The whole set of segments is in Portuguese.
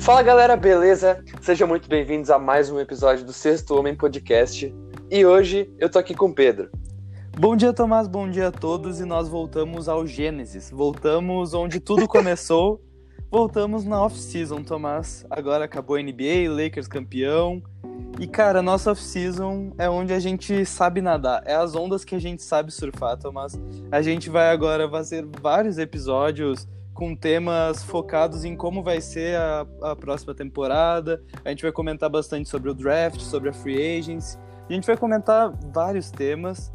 Fala galera, beleza? Sejam muito bem-vindos a mais um episódio do Sexto Homem Podcast. E hoje eu tô aqui com o Pedro. Bom dia, Tomás, bom dia a todos. E nós voltamos ao Gênesis. Voltamos onde tudo começou. voltamos na off-season, Tomás. Agora acabou a NBA, Lakers campeão. E, cara, nossa off-season é onde a gente sabe nadar. É as ondas que a gente sabe surfar, Tomás. A gente vai agora fazer vários episódios com temas focados em como vai ser a, a próxima temporada. A gente vai comentar bastante sobre o draft, sobre a free agency. A gente vai comentar vários temas.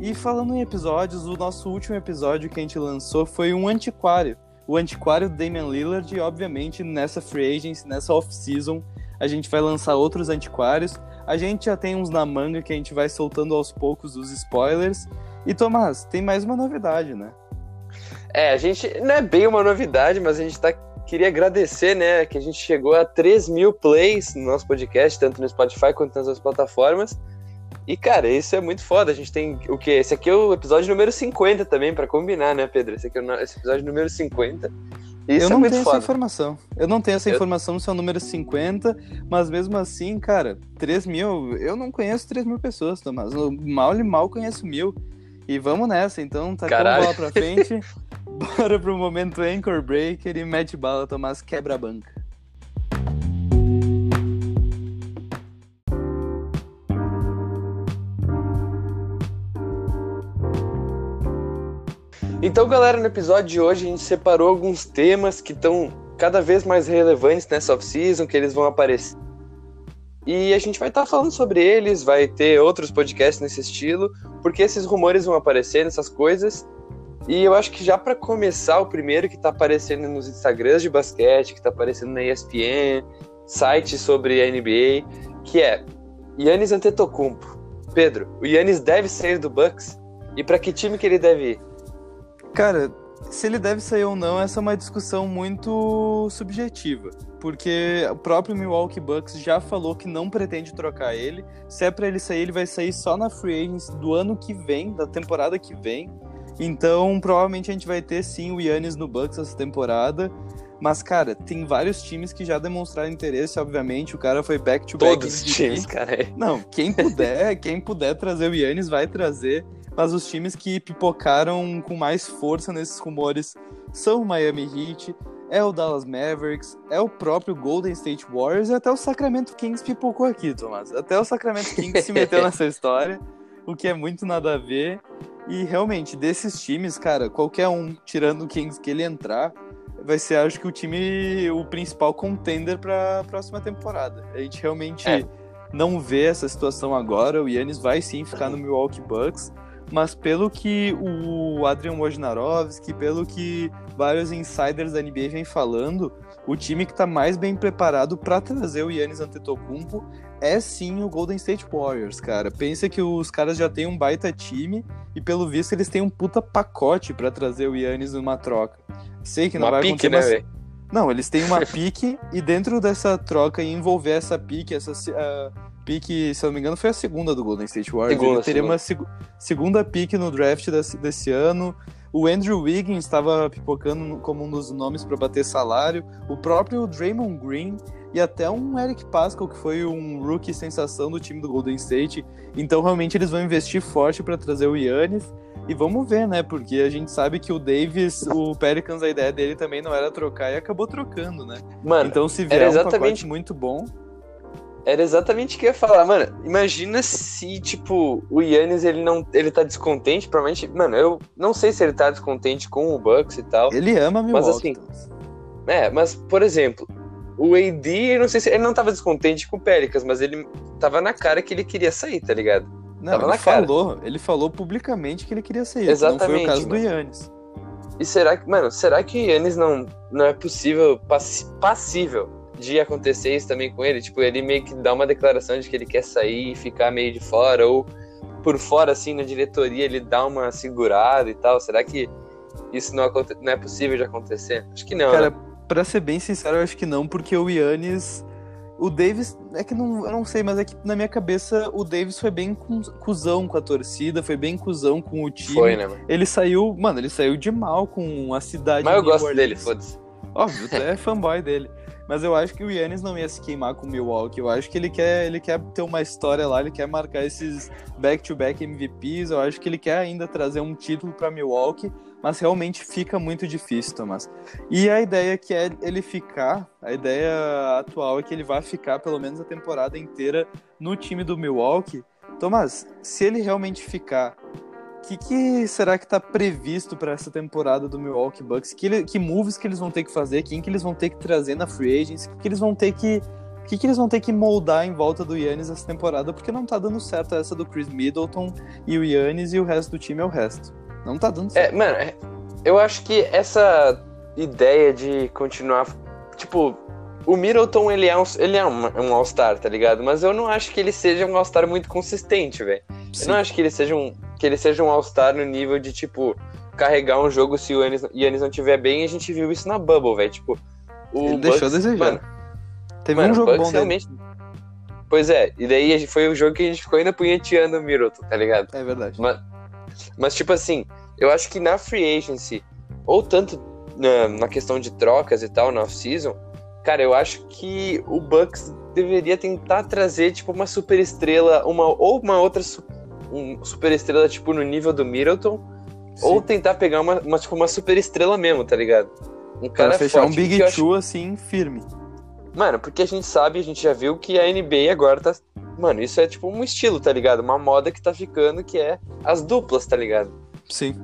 E falando em episódios, o nosso último episódio que a gente lançou foi um antiquário. O antiquário Damian Lillard, e obviamente nessa free agency, nessa off-season, a gente vai lançar outros antiquários. A gente já tem uns na manga que a gente vai soltando aos poucos os spoilers. E Tomás, tem mais uma novidade, né? É, a gente não é bem uma novidade, mas a gente tá queria agradecer, né, que a gente chegou a 3 mil plays no nosso podcast, tanto no Spotify quanto nas outras plataformas. E, cara, isso é muito foda. A gente tem o quê? Esse aqui é o episódio número 50 também, para combinar, né, Pedro? Esse aqui é o esse episódio número 50. Isso eu é não é tenho foda. essa informação. Eu não tenho essa eu... informação se é o número 50, mas mesmo assim, cara, 3 mil, eu não conheço 3 mil pessoas, Tomás. Mal e mal conheço mil. E vamos nessa, então, tá com bola pra frente. Bora pro momento Anchor Breaker e mete bala, Tomás quebra a banca. Então, galera, no episódio de hoje a gente separou alguns temas que estão cada vez mais relevantes nessa off-season, que eles vão aparecer. E a gente vai estar tá falando sobre eles, vai ter outros podcasts nesse estilo, porque esses rumores vão aparecer nessas coisas. E eu acho que já para começar, o primeiro que está aparecendo nos Instagrams de basquete, que está aparecendo na ESPN, site sobre a NBA, que é Yannis Antetokounmpo. Pedro, o Yannis deve sair do Bucks? E para que time que ele deve ir? Cara, se ele deve sair ou não, essa é uma discussão muito subjetiva. Porque o próprio Milwaukee Bucks já falou que não pretende trocar ele. Se é para ele sair, ele vai sair só na free agency do ano que vem, da temporada que vem. Então, provavelmente a gente vai ter sim o Yannis no Bucks essa temporada. Mas, cara, tem vários times que já demonstraram interesse, obviamente. O cara foi back to back. Todos os times, cara. Não, quem puder, quem puder trazer o Yannis vai trazer mas os times que pipocaram com mais força nesses rumores são o Miami Heat, é o Dallas Mavericks, é o próprio Golden State Warriors e até o Sacramento Kings pipocou aqui, Tomás. Até o Sacramento Kings se meteu nessa história, o que é muito nada a ver. E realmente, desses times, cara, qualquer um, tirando o Kings que ele entrar, vai ser, acho que, o time, o principal contender para a próxima temporada. A gente realmente é. não vê essa situação agora. O Yannis vai sim ficar no Milwaukee Bucks mas pelo que o Adrian Wojnarowski, pelo que vários insiders da NBA vêm falando, o time que está mais bem preparado para trazer o Yannis Antetokounmpo é sim o Golden State Warriors, cara. Pensa que os caras já têm um baita time e pelo visto eles têm um puta pacote para trazer o Yannis numa troca. Sei que não uma vai pique, acontecer, né, mas... Não, eles têm uma pique e dentro dessa troca e envolver essa pique, essa uh, pique, se eu não me engano, foi a segunda do Golden State Warriors. Segunda, Ele teria segunda. uma seg segunda pique no draft desse, desse ano. O Andrew Wiggins estava pipocando como um dos nomes para bater salário. O próprio Draymond Green e até um Eric Pascal, que foi um rookie sensação do time do Golden State. Então, realmente, eles vão investir forte para trazer o Yannis. E vamos ver, né? Porque a gente sabe que o Davis, o Pelicans, a ideia dele também não era trocar e acabou trocando, né? Mano, então, se vier exatamente... um pacote muito bom, era exatamente o que eu ia falar, mano. Imagina se, tipo, o Yannis ele não. Ele tá descontente, provavelmente. Mano, eu não sei se ele tá descontente com o Bucks e tal. Ele ama Milwaukee. Mas assim. É, mas, por exemplo, o AD, eu não sei se. Ele não tava descontente com o Pelicans, mas ele tava na cara que ele queria sair, tá ligado? Não, tava ele na falou, cara. ele falou publicamente que ele queria sair. Exatamente. Não foi o caso mano. do Yannis. E será que, mano, será que o Yannis não, não é possível, pass passível de acontecer isso também com ele, tipo, ele meio que dá uma declaração de que ele quer sair e ficar meio de fora, ou por fora, assim, na diretoria, ele dá uma segurada e tal. Será que isso não, não é possível de acontecer? Acho que não. Cara, né? pra ser bem sincero, eu acho que não, porque o Yannis. O Davis, é que não, eu não sei, mas é que na minha cabeça o Davis foi bem cuzão com a torcida, foi bem cuzão com o time. Foi, né, mano? Ele saiu, mano, ele saiu de mal com a cidade. Mas eu gosto Orleans. dele, foda-se. Óbvio, tu é fanboy dele. Mas eu acho que o Yannis não ia se queimar com o Milwaukee. Eu acho que ele quer, ele quer ter uma história lá, ele quer marcar esses back-to-back MVPs. Eu acho que ele quer ainda trazer um título para Milwaukee, mas realmente fica muito difícil, Tomás. E a ideia que é ele ficar, a ideia atual é que ele vai ficar pelo menos a temporada inteira no time do Milwaukee. Tomás, se ele realmente ficar que, que será que está previsto para essa temporada do Milwaukee Bucks? Que, que moves que eles vão ter que fazer? Quem que eles vão ter que trazer na free agency? Que, que eles vão ter que o que, que, eles vão ter que moldar em volta do Yannis essa temporada? Porque não tá dando certo essa do Chris Middleton e o Yannis e o resto do time é o resto. Não tá dando certo. É, mano, é, eu acho que essa ideia de continuar. Tipo, o Middleton ele é um, ele é um, um All-Star, tá ligado? Mas eu não acho que ele seja um All-Star muito consistente, velho. Eu não acho que ele seja um, que ele seja um All-Star no nível de, tipo, carregar um jogo se o Yannis, não tiver bem. A gente viu isso na Bubble, velho. Tipo, o ele Bucks, deixou a desejar. Mano, Teve mano, um jogo bom realmente... Dele. Pois é, e daí foi o jogo que a gente ficou ainda punheteando o Miroto, tá ligado? É verdade. Mas, mas, tipo assim, eu acho que na free agency, ou tanto na, na questão de trocas e tal, na off-season, cara, eu acho que o Bucks deveria tentar trazer, tipo, uma super estrela, uma, ou uma outra um super estrela, tipo, no nível do Middleton, Sim. ou tentar pegar uma, uma, tipo, uma super estrela mesmo, tá ligado? Um cara pra fechar forte, um Big Two, acho... assim, firme. Mano, porque a gente sabe, a gente já viu que a NBA agora tá. Mano, isso é tipo um estilo, tá ligado? Uma moda que tá ficando que é as duplas, tá ligado? Sim.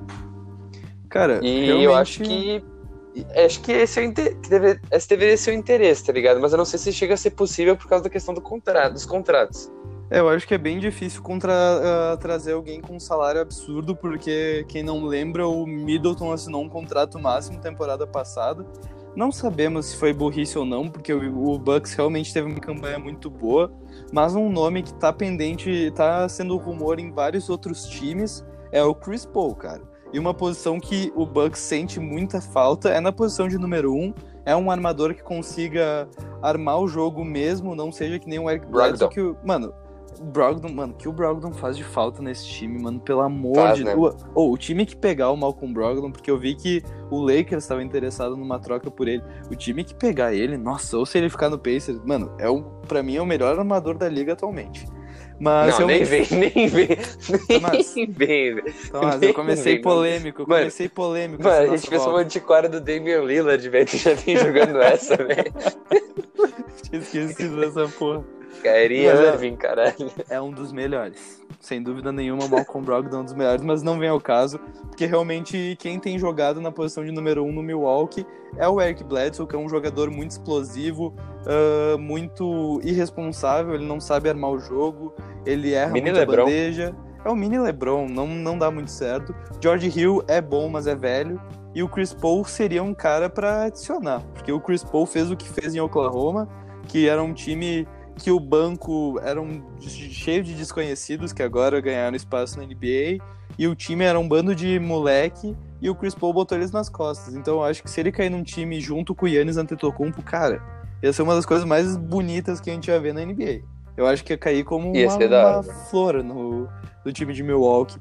Cara, e realmente... eu acho que. Acho que esse, é inter... que deve... esse deveria ser o interesse, tá ligado? Mas eu não sei se chega a ser possível por causa da questão do contrato, dos contratos. É, eu acho que é bem difícil contra, uh, trazer alguém com um salário absurdo, porque quem não lembra, o Middleton assinou um contrato máximo temporada passada. Não sabemos se foi burrice ou não, porque o Bucks realmente teve uma campanha muito boa, mas um nome que tá pendente, tá sendo rumor em vários outros times, é o Chris Paul, cara. E uma posição que o Bucks sente muita falta é na posição de número um. É um armador que consiga armar o jogo mesmo, não seja que nem o Eric Bledsoe, que o, mano, Brogdon, mano, que o Brogdon faz de falta nesse time, mano, pelo amor faz, de Deus. Né? Oh, o time que pegar o Malcolm Brogdon, porque eu vi que o Lakers estava interessado numa troca por ele. O time que pegar ele, nossa, ou se ele ficar no Pacers, mano, é o, pra mim é o melhor armador da liga atualmente. Mas não, nem vem, nem vem. Tomás, nem vem, Tomás, eu comecei vem, polêmico, eu comecei mano, polêmico. Mano, a gente fez uma antiquária do Damian Lillard, velho, tu já vem jogando essa, velho. Tinha esquecido dessa porra. Kyrie Irving, caralho. É um dos melhores. Sem dúvida nenhuma, Malcolm Brogdon é um dos melhores, mas não vem ao caso, porque realmente quem tem jogado na posição de número um no Milwaukee é o Eric Bledsoe, que é um jogador muito explosivo, uh, muito irresponsável, ele não sabe armar o jogo, ele erra mini muita Lebron. bandeja. É o mini LeBron, não, não dá muito certo. George Hill é bom, mas é velho. E o Chris Paul seria um cara para adicionar, porque o Chris Paul fez o que fez em Oklahoma, que era um time que o banco era um, cheio de desconhecidos que agora ganharam espaço na NBA e o time era um bando de moleque e o Chris Paul botou eles nas costas. Então eu acho que se ele cair num time junto com o Yannis Antetokounmpo, cara, ia ser uma das coisas mais bonitas que a gente ia ver na NBA. Eu acho que ia cair como uma, uma flora no, no time de Milwaukee.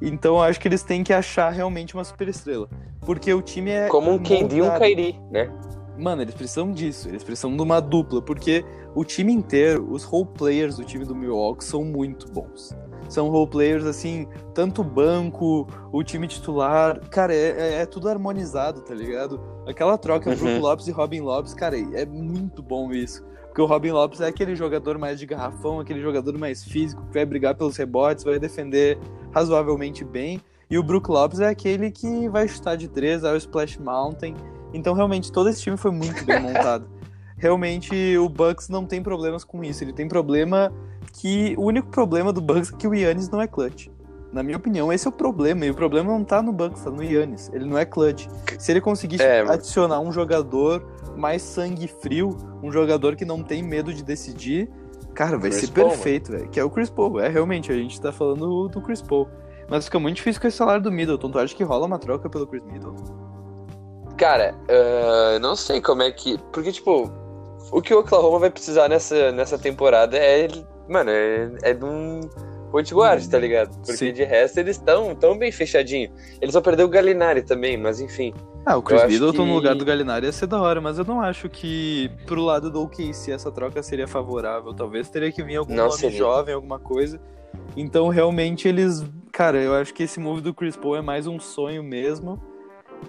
Então eu acho que eles têm que achar realmente uma superestrela. Porque o time é. Como um KD e um Kyrie, né? Mano, eles precisam disso, eles precisam de uma dupla, porque o time inteiro, os role players do time do Milwaukee são muito bons. São role players, assim, tanto banco, o time titular, cara, é, é, é tudo harmonizado, tá ligado? Aquela troca uhum. Brook Lopes e Robin Lopes, cara, é muito bom isso. Porque o Robin Lopes é aquele jogador mais de garrafão, aquele jogador mais físico, que vai brigar pelos rebotes, vai defender razoavelmente bem. E o Brook Lopes é aquele que vai chutar de três, é o Splash Mountain então, realmente, todo esse time foi muito bem montado. realmente, o Bucks não tem problemas com isso. Ele tem problema que... O único problema do Bucks é que o Yannis não é clutch. Na minha opinião, esse é o problema. E o problema não tá no Bucks, tá no Yannis. Ele não é clutch. Se ele conseguisse é, adicionar um jogador mais sangue frio, um jogador que não tem medo de decidir, cara, vai Chris ser Paul, perfeito, velho. Que é o Chris Paul. É, realmente, a gente tá falando do Chris Paul. Mas fica muito difícil com esse salário do Middleton. Tu acha que rola uma troca pelo Chris Middleton? Cara, uh, não sei como é que. Porque, tipo, o que o Oklahoma vai precisar nessa, nessa temporada é. Mano, é, é de um point guard, tá ligado? Porque Sim. de resto eles estão tão bem fechadinho. Eles só perderam o Galinari também, mas enfim. Ah, o Chris Middleton que- no lugar do Gallinari ia ser da hora, mas eu não acho que pro lado do OKC essa troca seria favorável. Talvez teria que vir algum Não nome seria. jovem, alguma coisa. Então, realmente, eles... Cara, eu acho que esse move do Chris Paul é mais um sonho mesmo.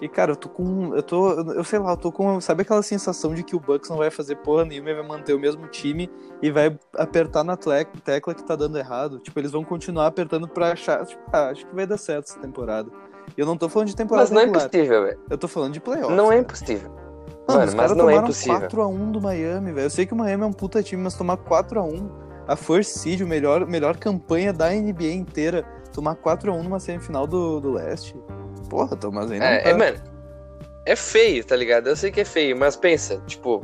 E, cara, eu tô com... Eu tô... Eu sei lá, eu tô com... Sabe aquela sensação de que o Bucks não vai fazer porra nenhuma e vai manter o mesmo time e vai apertar na tecla que tá dando errado? Tipo, eles vão continuar apertando pra achar... Tipo, ah, acho que vai dar certo essa temporada. E eu não tô falando de temporada Mas não é regular. impossível, velho. Eu tô falando de playoffs. Não é cara. impossível. Mano, Mano, mas não é impossível. 4x1 do Miami, velho. Eu sei que o Miami é um puta time, mas tomar 4x1, a First Seed, a melhor, melhor campanha da NBA inteira, tomar 4x1 numa semifinal do, do leste. Porra, Thomas, não É, tá. é, mano, é feio, tá ligado? Eu sei que é feio, mas pensa, tipo.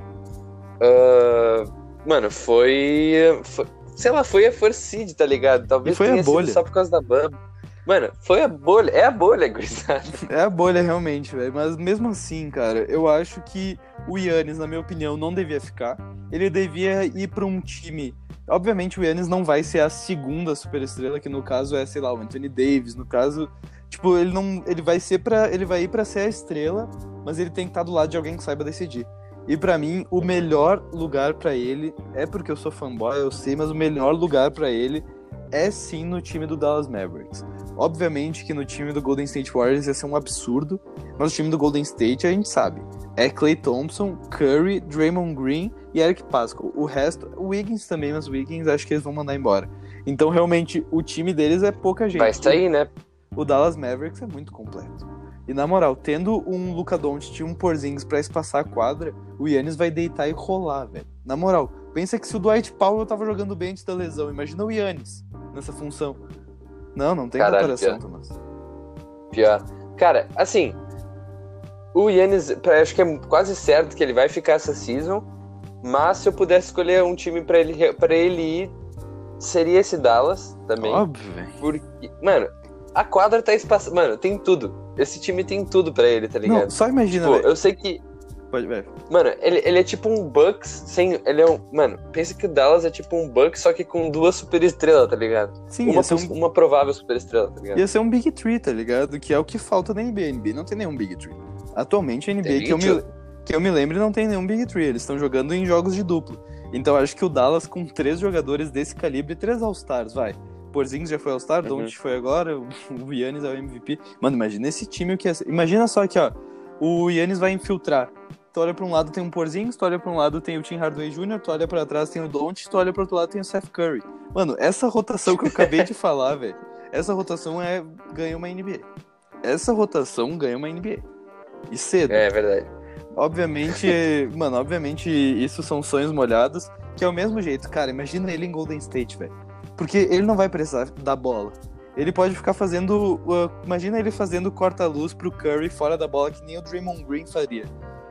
ah, mano, foi, foi- Sei lá, foi a Seed, tá ligado? Talvez E foi a bolha. só por causa da Bubba. Mano, foi a bolha. É a bolha, gurizada. É a bolha, realmente, velho. Mas mesmo assim, cara, eu acho que o Yannis, na minha opinião, não devia ficar. Ele devia ir pra um time. Obviamente, o Yannis não vai ser a segunda superestrela, que no caso é, sei lá, o Anthony Davis. No caso, tipo, ele não. Ele vai ser para Ele vai ir pra ser a estrela, mas ele tem que estar do lado de alguém que saiba decidir. E pra mim, o melhor lugar pra ele é porque eu sou fanboy, eu sei, mas o melhor lugar pra ele é sim no time do Dallas Mavericks. Obviamente que no time do Golden State Warriors ia ser um absurdo, mas o time do Golden State a gente sabe. É Clay Thompson, Curry, Draymond Green e Eric Pascal. O resto, o Wiggins também, mas o Wiggins acho que eles vão mandar embora. Então realmente o time deles é pouca gente. Vai sair, né? O Dallas Mavericks é muito completo. E na moral, tendo um Luka Doncic e um Porzingis pra espaçar a quadra, o Yannis vai deitar e rolar, velho. Na moral, pensa que se o Dwight Powell tava jogando bem antes da lesão, imagina o Yannis nessa função. Não, não tem Caralho, comparação, pior. Thomas. Pior. Cara, assim. O Yannis, acho que é quase certo que ele vai ficar essa season. Mas se eu pudesse escolher um time pra ele, pra ele ir, seria esse Dallas também. Óbvio, velho. Porque, mano, a quadra tá espaçada. Mano, tem tudo. Esse time tem tudo pra ele, tá ligado? Não, só imagina, Tipo, eu sei que. Pode, velho. Mano, ele, ele é tipo um Bucks sem. Ele é um. Mano, pensa que o Dallas é tipo um Bucks, só que com duas superestrelas, tá ligado? Sim, Uma, um, uma provável superestrela, tá ligado? ia ser um Big Tree, tá ligado? Que é o que falta na NBA. A NBA não tem nenhum Big Tree. Atualmente a NBA, Tem que eu, me, que eu me lembre, não tem nenhum Big Tree. Eles estão jogando em jogos de duplo. Então acho que o Dallas, com três jogadores desse calibre, três All-Stars, vai. Porzingis já foi All-Star, Uhum. Doncic foi agora, o Yannis é o MVP. Mano, imagina esse time que é. Imagina só que, ó, o Yannis vai infiltrar. Tu olha pra um lado tem um Porzingis, tu olha pra um lado tem o Tim Hardaway Jr., tu olha pra trás tem o Doncic, tu olha pro outro lado tem o Seth Curry. Mano, essa rotação que eu acabei de falar, velho, essa rotação é ganha uma NBA. Essa rotação ganha uma NBA. E cedo. É verdade. Obviamente, mano, obviamente isso são sonhos molhados, que é o mesmo jeito, cara, imagina ele em Golden State, velho. Porque ele não vai precisar da bola. Ele pode ficar fazendo, uh, imagina ele fazendo corta-luz pro Curry fora da bola que nem o Draymond Green faria.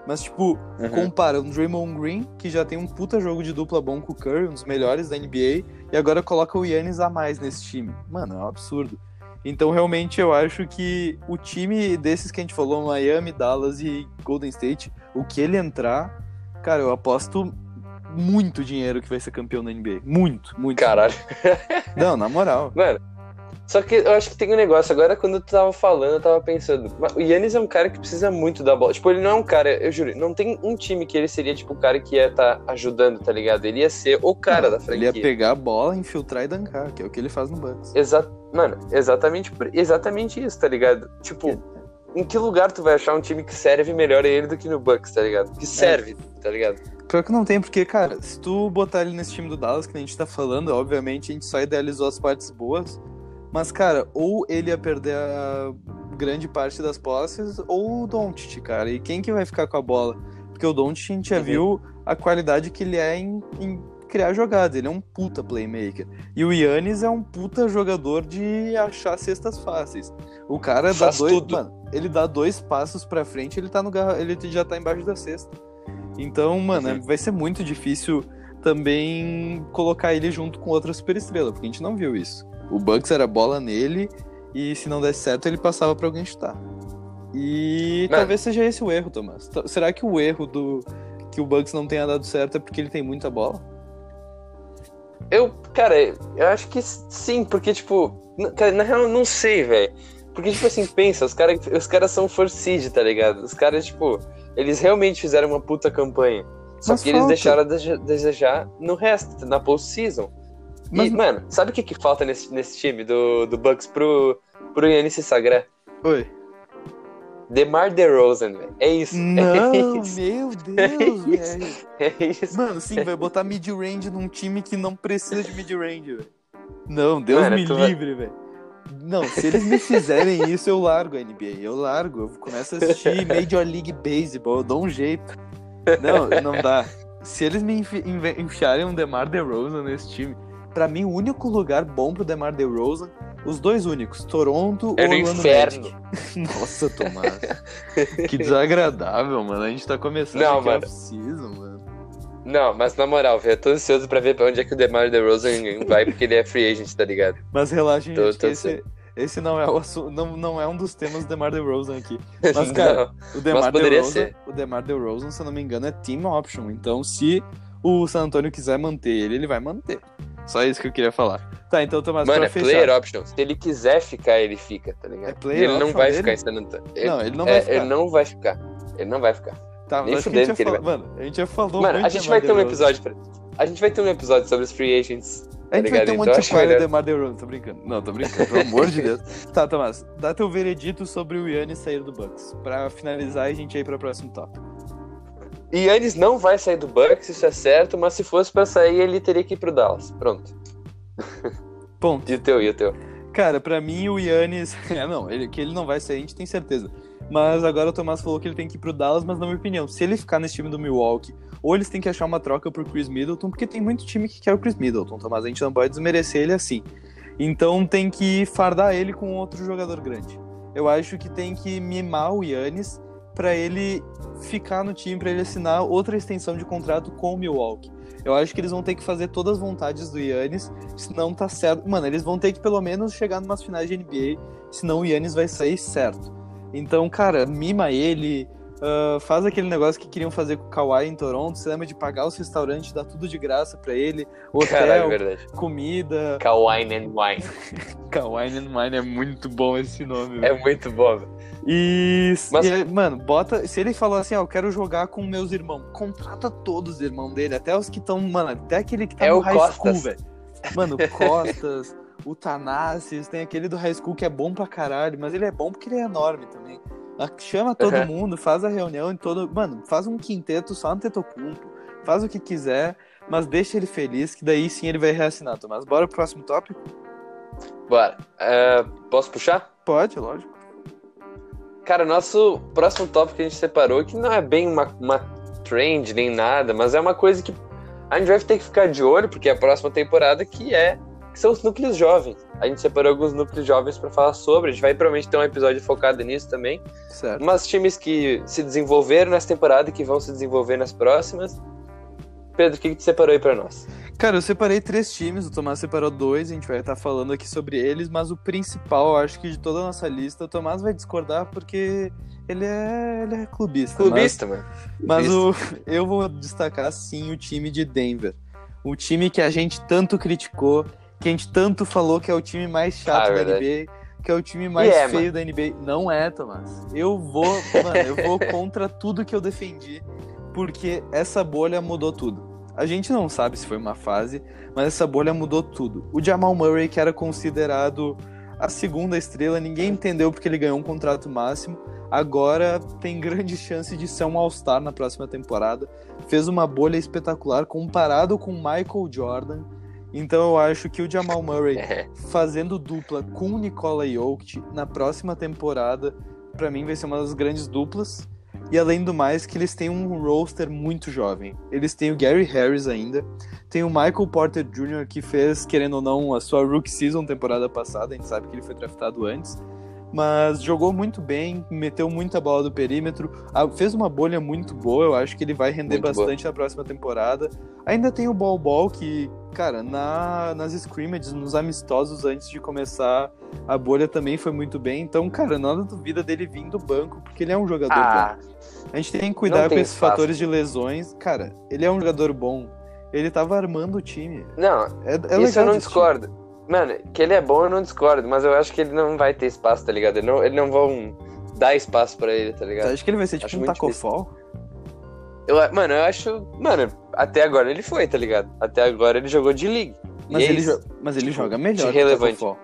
Mas tipo, Uhum. compara um Draymond Green, que já tem um puta jogo de dupla bom com o Curry, um dos melhores da NBA, e agora coloca o Yannis a mais nesse time. Mano, é um absurdo. Então, realmente, eu acho que o time desses que a gente falou, Miami, Dallas e Golden State, o que ele entrar, cara, eu aposto muito dinheiro que vai ser campeão da NBA. Muito, muito. Caralho. Não, na moral. Mano, só que eu acho que tem um negócio. Agora, quando tu tava falando, eu tava pensando. O Yannis é um cara que precisa muito da bola. Tipo, ele não é um cara, eu juro, não tem um time que ele seria, tipo, o cara que ia estar ajudando, tá ligado? Ele ia ser o cara da Ele franquia. ia pegar a bola, infiltrar e dancar, que é o que ele faz no Bucks. Exa Mano, exatamente, exatamente isso, tá ligado? Tipo, em que lugar tu vai achar um time que serve melhor a ele do que no Bucks, tá ligado? Que serve, tá ligado? Pior que não tem, porque, cara, se tu botar ele nesse time do Dallas, que a gente tá falando, obviamente a gente só idealizou as partes boas. Mas, cara, ou ele ia perder a grande parte das posses, ou o Doncic, cara. E quem que vai ficar com a bola? Porque o Doncic a gente já Uhum. viu a qualidade que ele é em, em criar jogadas. Ele é um puta playmaker. E o Yannis é um puta jogador de achar cestas fáceis. O cara dá Faz dois. tudo. Mano, ele dá dois passos pra frente, ele tá no garra... ele já tá embaixo da cesta. Então, mano, Uhum. vai ser muito difícil também colocar ele junto com outra superestrela, porque a gente não viu isso. O Bucks era bola nele e se não desse certo ele passava pra alguém chutar. E Mano. talvez seja esse o erro, Thomas. Será que o erro do que o Bucks não tenha dado certo é porque ele tem muita bola? Eu, cara, eu acho que sim, porque, tipo, cara, na real eu não sei, velho. Porque, tipo assim, pensa, os caras os cara são Forcid, tá ligado? Os caras, tipo, eles realmente fizeram uma puta campanha. Só Mas que eles falta. deixaram a deseja- desejar no resto, na postseason. Mas- E, mano, sabe o que, que falta nesse, nesse time do, do Bucks pro, pro Yannis se sagrar? Oi. DeMar DeRozan, velho. É isso. Não, é isso. meu É Deus, isso. velho. É isso. Mano, sim, vai botar mid-range num time que não precisa de mid-range, velho. Não, Deus Mano, me vai- livre, velho. Não, se eles me fizerem isso, eu largo a NBA. Eu largo. Eu começo a assistir Major League Baseball. Eu dou um jeito. Não, não dá. Se eles me enfiarem um DeMar DeRozan nesse time, pra mim, o único lugar bom pro DeMar DeRozan, os dois únicos, Toronto É ou Orlando inferno. Magic. Nossa, Tomás. que desagradável, mano. A gente tá começando Não, aqui mano. off-season, mano. Não, mas na moral, velho, eu tô ansioso pra ver pra onde é que o DeMar DeRozan vai, porque ele é free agent, tá ligado? Mas relaxem, Tô- gente, tô que esse, esse não, é o assu- não, não é um dos temas do DeMar DeRozan aqui. Mas, cara, Não. o DeMar DeRozan, ser. o DeMar DeRozan, se eu não me engano, é team option. Então, se o San Antonio quiser manter ele, ele vai manter. Só isso que eu queria falar. Tá, então, Tomás, Mano, é fechar. player option. Se ele quiser ficar, ele fica, tá ligado? É player ele não vai dele? ficar em San Antonio. Ele, Não, ele não é, vai ficar. Ele não vai ficar. Ele não vai ficar. Tá, mas acho que a gente. Mano, a gente já falou Mano, a gente vai ter um episódio pra... A gente vai ter um episódio sobre os free agents. A gente tá vai ter um Então, acho antiquário melhor. DeMar DeRozan, tô brincando. Não, tô brincando, pelo amor de Deus. Tá, Tomás, dá teu veredito sobre o Yannis sair do Bucks. Pra finalizar a gente ir pra próximo tópico. Yannis não vai sair do Bucks, isso é certo, mas se fosse pra sair, ele teria que ir pro Dallas. Pronto. Ponto. E o teu, e o teu? Cara, pra mim o Yannis. É, não, ele, que ele não vai sair, a gente tem certeza. Mas agora o Tomás falou que ele tem que ir pro Dallas, mas na minha opinião, se ele ficar nesse time do Milwaukee, ou eles têm que achar uma troca pro Chris Middleton, porque tem muito time que quer o Chris Middleton, Tomás. A gente não pode desmerecer ele assim. Então tem que fardar ele com outro jogador grande. Eu acho que tem que mimar o Yannis pra ele ficar no time, pra ele assinar outra extensão de contrato com o Milwaukee. Eu acho que eles vão ter que fazer todas as vontades do Yannis, senão tá certo. Mano, eles vão ter que pelo menos chegar numas finais de NBA, senão o Yannis vai sair certo. Então, cara, mima ele, ah, faz aquele negócio que queriam fazer com o Kawhi em Toronto, se lembra de pagar os restaurantes, dar tudo de graça pra ele, hotel, Caralho, é verdade. comida. Kawhi and Wine. Kawhi and Mine é muito bom esse nome, É muito bom, velho. e, Mas- e, mano, bota. Se ele falou assim, ó, eu quero jogar com meus irmãos, contrata todos os irmãos dele, até os que estão, mano, até aquele que tá É no o high Costas. school, velho. Mano, Costas, o Tanassis, tem aquele do high school que é bom pra caralho, mas ele é bom porque ele é enorme também. Ah, Chama todo Uhum. mundo, faz a reunião em todo. Mano, faz um quinteto só no Tetocumpo, faz o que quiser, mas deixa ele feliz, que daí sim ele vai reassinar, Tomás. Bora pro próximo tópico? Bora. É, posso puxar? Pode, lógico. Cara, nosso próximo tópico que a gente separou, que não é bem uma, uma trend nem nada, mas é uma coisa que a gente vai ter que ficar de olho, porque é a próxima temporada que é que são os núcleos jovens. A gente separou alguns núcleos jovens pra falar sobre, a gente vai provavelmente ter um episódio focado nisso também. Certo. Mas times que se desenvolveram nessa temporada e que vão se desenvolver nas próximas. Pedro, o que, que tu separou aí pra nós? Cara, eu separei três times, o Tomás separou dois, a gente vai estar falando aqui sobre eles, mas o principal, acho que de toda a nossa lista, o Tomás vai discordar porque ele é, ele é clubista. Clubista, mano. Mas, mas o, eu vou destacar sim o time de Denver. O time que a gente tanto criticou, que a gente tanto falou que é o time mais chato Ah, da verdade. NBA, que é o time mais é, feio da NBA. Não é, Tomás. Eu vou, mano, eu vou contra tudo que eu defendi, porque essa bolha mudou tudo. A gente não sabe se foi uma fase, mas essa bolha mudou tudo. O Jamal Murray, que era considerado a segunda estrela, ninguém entendeu porque ele ganhou um contrato máximo. Agora tem grande chance de ser um All-Star na próxima temporada. Fez uma bolha espetacular comparado com Michael Jordan. Então eu acho que o Jamal Murray É. fazendo dupla com o Nikola Jokic na próxima temporada, pra mim vai ser uma das grandes duplas. E além do mais, que eles têm um roster muito jovem. Eles têm o Gary Harris ainda, tem o Michael Porter Jr., que fez, querendo ou não, a sua rookie season temporada passada, a gente sabe que ele foi draftado antes. Mas jogou muito bem, meteu muita bola do perímetro, fez uma bolha muito boa, eu acho que ele vai render Muito boa. bastante na próxima temporada. Ainda tem o Ball Ball, que, cara, na, nas scrimmages, nos amistosos antes de começar a bolha também foi muito bem. Então, cara, nada duvida dele vir do banco, porque ele é um jogador Ah, bom. A gente tem que cuidar com esses espaço. fatores de lesões. Cara, ele é um jogador bom. Ele tava armando o time. Não, É, é isso eu não discordo. Mano, que ele é bom eu não discordo, mas eu acho que ele não vai ter espaço, tá ligado? Ele não, ele não vão dar espaço pra ele, tá ligado? Acho que ele vai ser tipo Acho um tacofol. Eu, mano, eu acho. Mano, até agora ele foi, tá ligado? Até agora ele jogou de league. Mas, é ele, jo- mas ele Tipo, joga melhor que o relevante. Tacofol.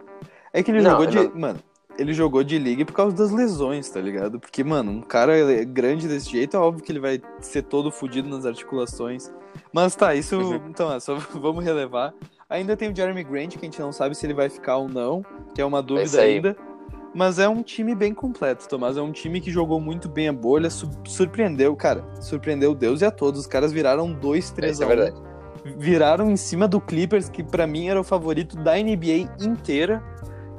É que ele Não, jogou de. não- Mano, ele jogou de liga por causa das lesões, tá ligado? Porque, mano, um cara grande desse jeito, é óbvio que ele vai ser todo fudido nas articulações. Mas tá, isso. Então, é, só vamos relevar. Ainda tem o Jeremy Grant, que a gente não sabe se ele vai ficar ou não, que é uma dúvida ainda. Mas é um time bem completo, Tomás. É um time que jogou muito bem a bolha, su- surpreendeu, cara. Surpreendeu Deus e a todos. Os caras viraram 2, 3 Isso a é 1 verdade. viraram em cima do Clippers, que pra mim era o favorito da NBA inteira.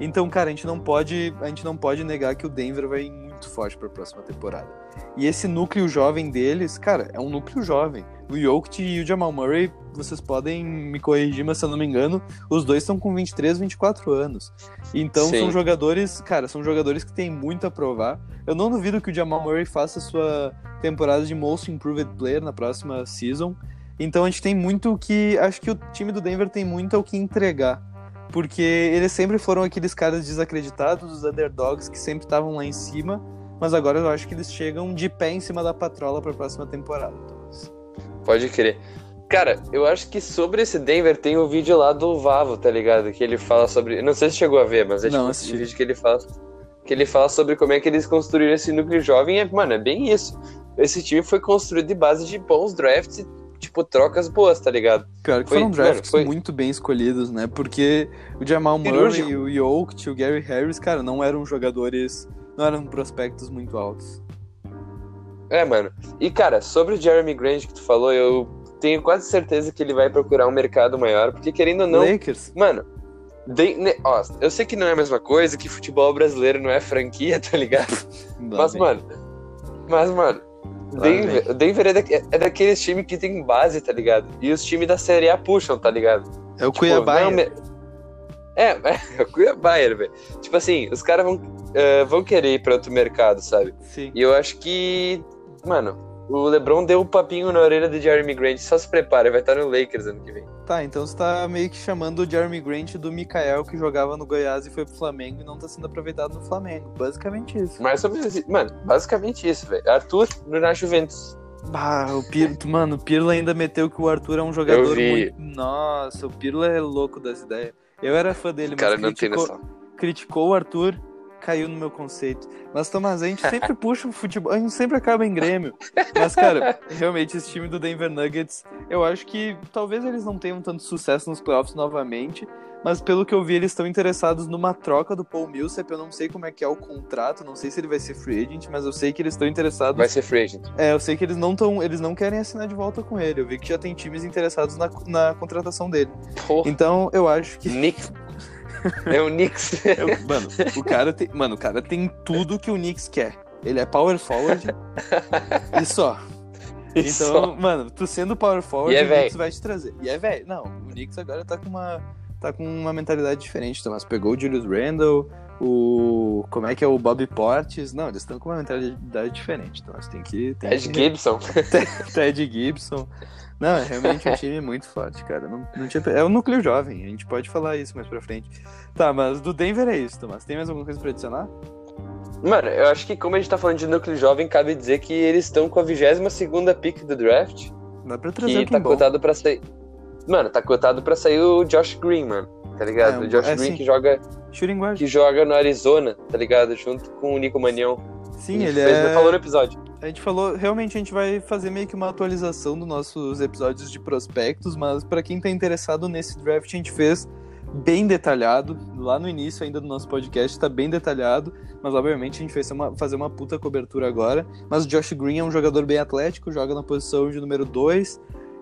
Então, cara, a gente não pode, a gente não pode negar que o Denver vai ir muito forte pra próxima temporada. E esse núcleo jovem deles, cara, é um núcleo jovem. O Jokic e o Jamal Murray, vocês podem me corrigir, mas se eu não me engano, os dois estão com 23, 24 anos. Então Sim. são jogadores, cara, são jogadores que têm muito a provar. Eu não duvido que o Jamal Murray faça sua temporada de Most Improved Player na próxima season. Então a gente tem muito o que. Acho que o time do Denver tem muito ao que entregar. Porque eles sempre foram aqueles caras desacreditados, os underdogs que sempre estavam lá em cima. Mas agora eu acho que eles chegam de pé em cima da patrola pra próxima temporada. Thomas. Pode crer. Cara, eu acho que sobre esse Denver tem o vídeo lá do Vavo, tá ligado? Que ele fala sobre. Não sei se chegou a ver, mas é Não, tipo assisti. um vídeo que ele fala. Que ele fala sobre como é que eles construíram esse núcleo jovem. E, mano, é bem isso. Esse time foi construído de base de bons drafts e, tipo, trocas boas, tá ligado? Pior que Foi- foram drafts mano, foi- muito bem escolhidos, né? Porque o Jamal Cirúrgico. Murray, o Jokic, o Gary Harris, cara, não eram jogadores. Não eram prospectos muito altos. É, mano. E, cara, sobre o Jeremy Grant que tu falou, eu tenho quase certeza que ele vai procurar um mercado maior, porque querendo ou não. Lakers? Mano, de- ne- ó, eu sei que não é a mesma coisa, que futebol brasileiro não é franquia, tá ligado? Não, Mas, bem. mano. Mas, mano. Denver. Denver é, da- é daqueles times que tem base, tá ligado? E os times da Série A puxam, tá ligado? é o Tipo, Cuiabá. não, me- É, é o Cuiabá, velho. Tipo assim, os caras vão, eh, vão querer ir pra outro mercado, sabe? Sim. E eu acho que. Mano, o LeBron deu um papinho na orelha de Jeremy Grant. Só se prepara, vai estar no Lakers ano que vem. Tá, então você tá meio que chamando o Jeremy Grant do Mikael que jogava no Goiás e foi pro Flamengo e não tá sendo aproveitado no Flamengo. Basicamente isso. Mais ou menos. isso. Mano, basicamente isso, velho. Arthur no na Juventus. Bah, o Pirlo, mano, o Pirlo ainda meteu que o Arthur é um jogador muito. Nossa, o Pirlo é louco das ideias. Eu era fã dele, O cara mas não tem noção. criticou o Arthur, caiu no meu conceito. Mas, Tomás, a gente sempre puxa o futebol, a gente sempre acaba em Grêmio. Mas, cara, realmente, esse time do Denver Nuggets, eu acho que talvez eles não tenham tanto sucesso nos playoffs novamente, mas pelo que eu vi, eles estão interessados numa troca do Paul Millsap. Eu não sei como é que é o contrato, não sei se ele vai ser free agent, mas eu sei que eles estão interessados Vai ser free agent. é, eu sei que eles não tão, eles não querem assinar de volta com ele. Eu vi que já tem times interessados na, na contratação dele. Porra. Então, eu acho que Knicks. É o Knicks. eu- mano, o cara tem, mano, o cara tem tudo que o Knicks quer. Ele é power forward e só. Isso. Então, mano, tu sendo power forward, E é o. Knicks vai te trazer. E é velho. Não, o Knicks agora tá com uma tá com uma mentalidade diferente, Thomas. Pegou o Julius Randle, o como é que é o Bobby Portis? Não, eles estão com uma mentalidade diferente, Thomas. Tem que tem Ed que- Gibson. Ted Gibson. Não, é realmente um time muito forte, cara. Não, não tinha... É o núcleo jovem, a gente pode falar isso mais pra frente. Tá, mas do Denver é isso, Tomás. Tem mais alguma coisa pra adicionar? Mano, eu acho que como a gente tá falando de núcleo jovem, cabe dizer que eles estão com a 22 segunda pick do draft. Dá pra trazer Que tá bom. cotado pra sair. Mano, tá cotado pra sair o Josh Green, mano. Tá ligado? É, o Josh é, Green sim. que joga, Shooting que joga no Arizona, tá ligado? Junto com o Nico Manion. Sim, ele fez- é... falou no episódio. A gente falou, realmente a gente vai fazer meio que uma atualização dos nossos episódios de prospectos, mas pra quem tá interessado nesse draft, a gente fez bem detalhado. Lá no início ainda do nosso podcast tá bem detalhado, mas obviamente a gente fez uma, fazer uma puta cobertura agora. Mas o Josh Green é um jogador bem atlético, joga na posição de número 2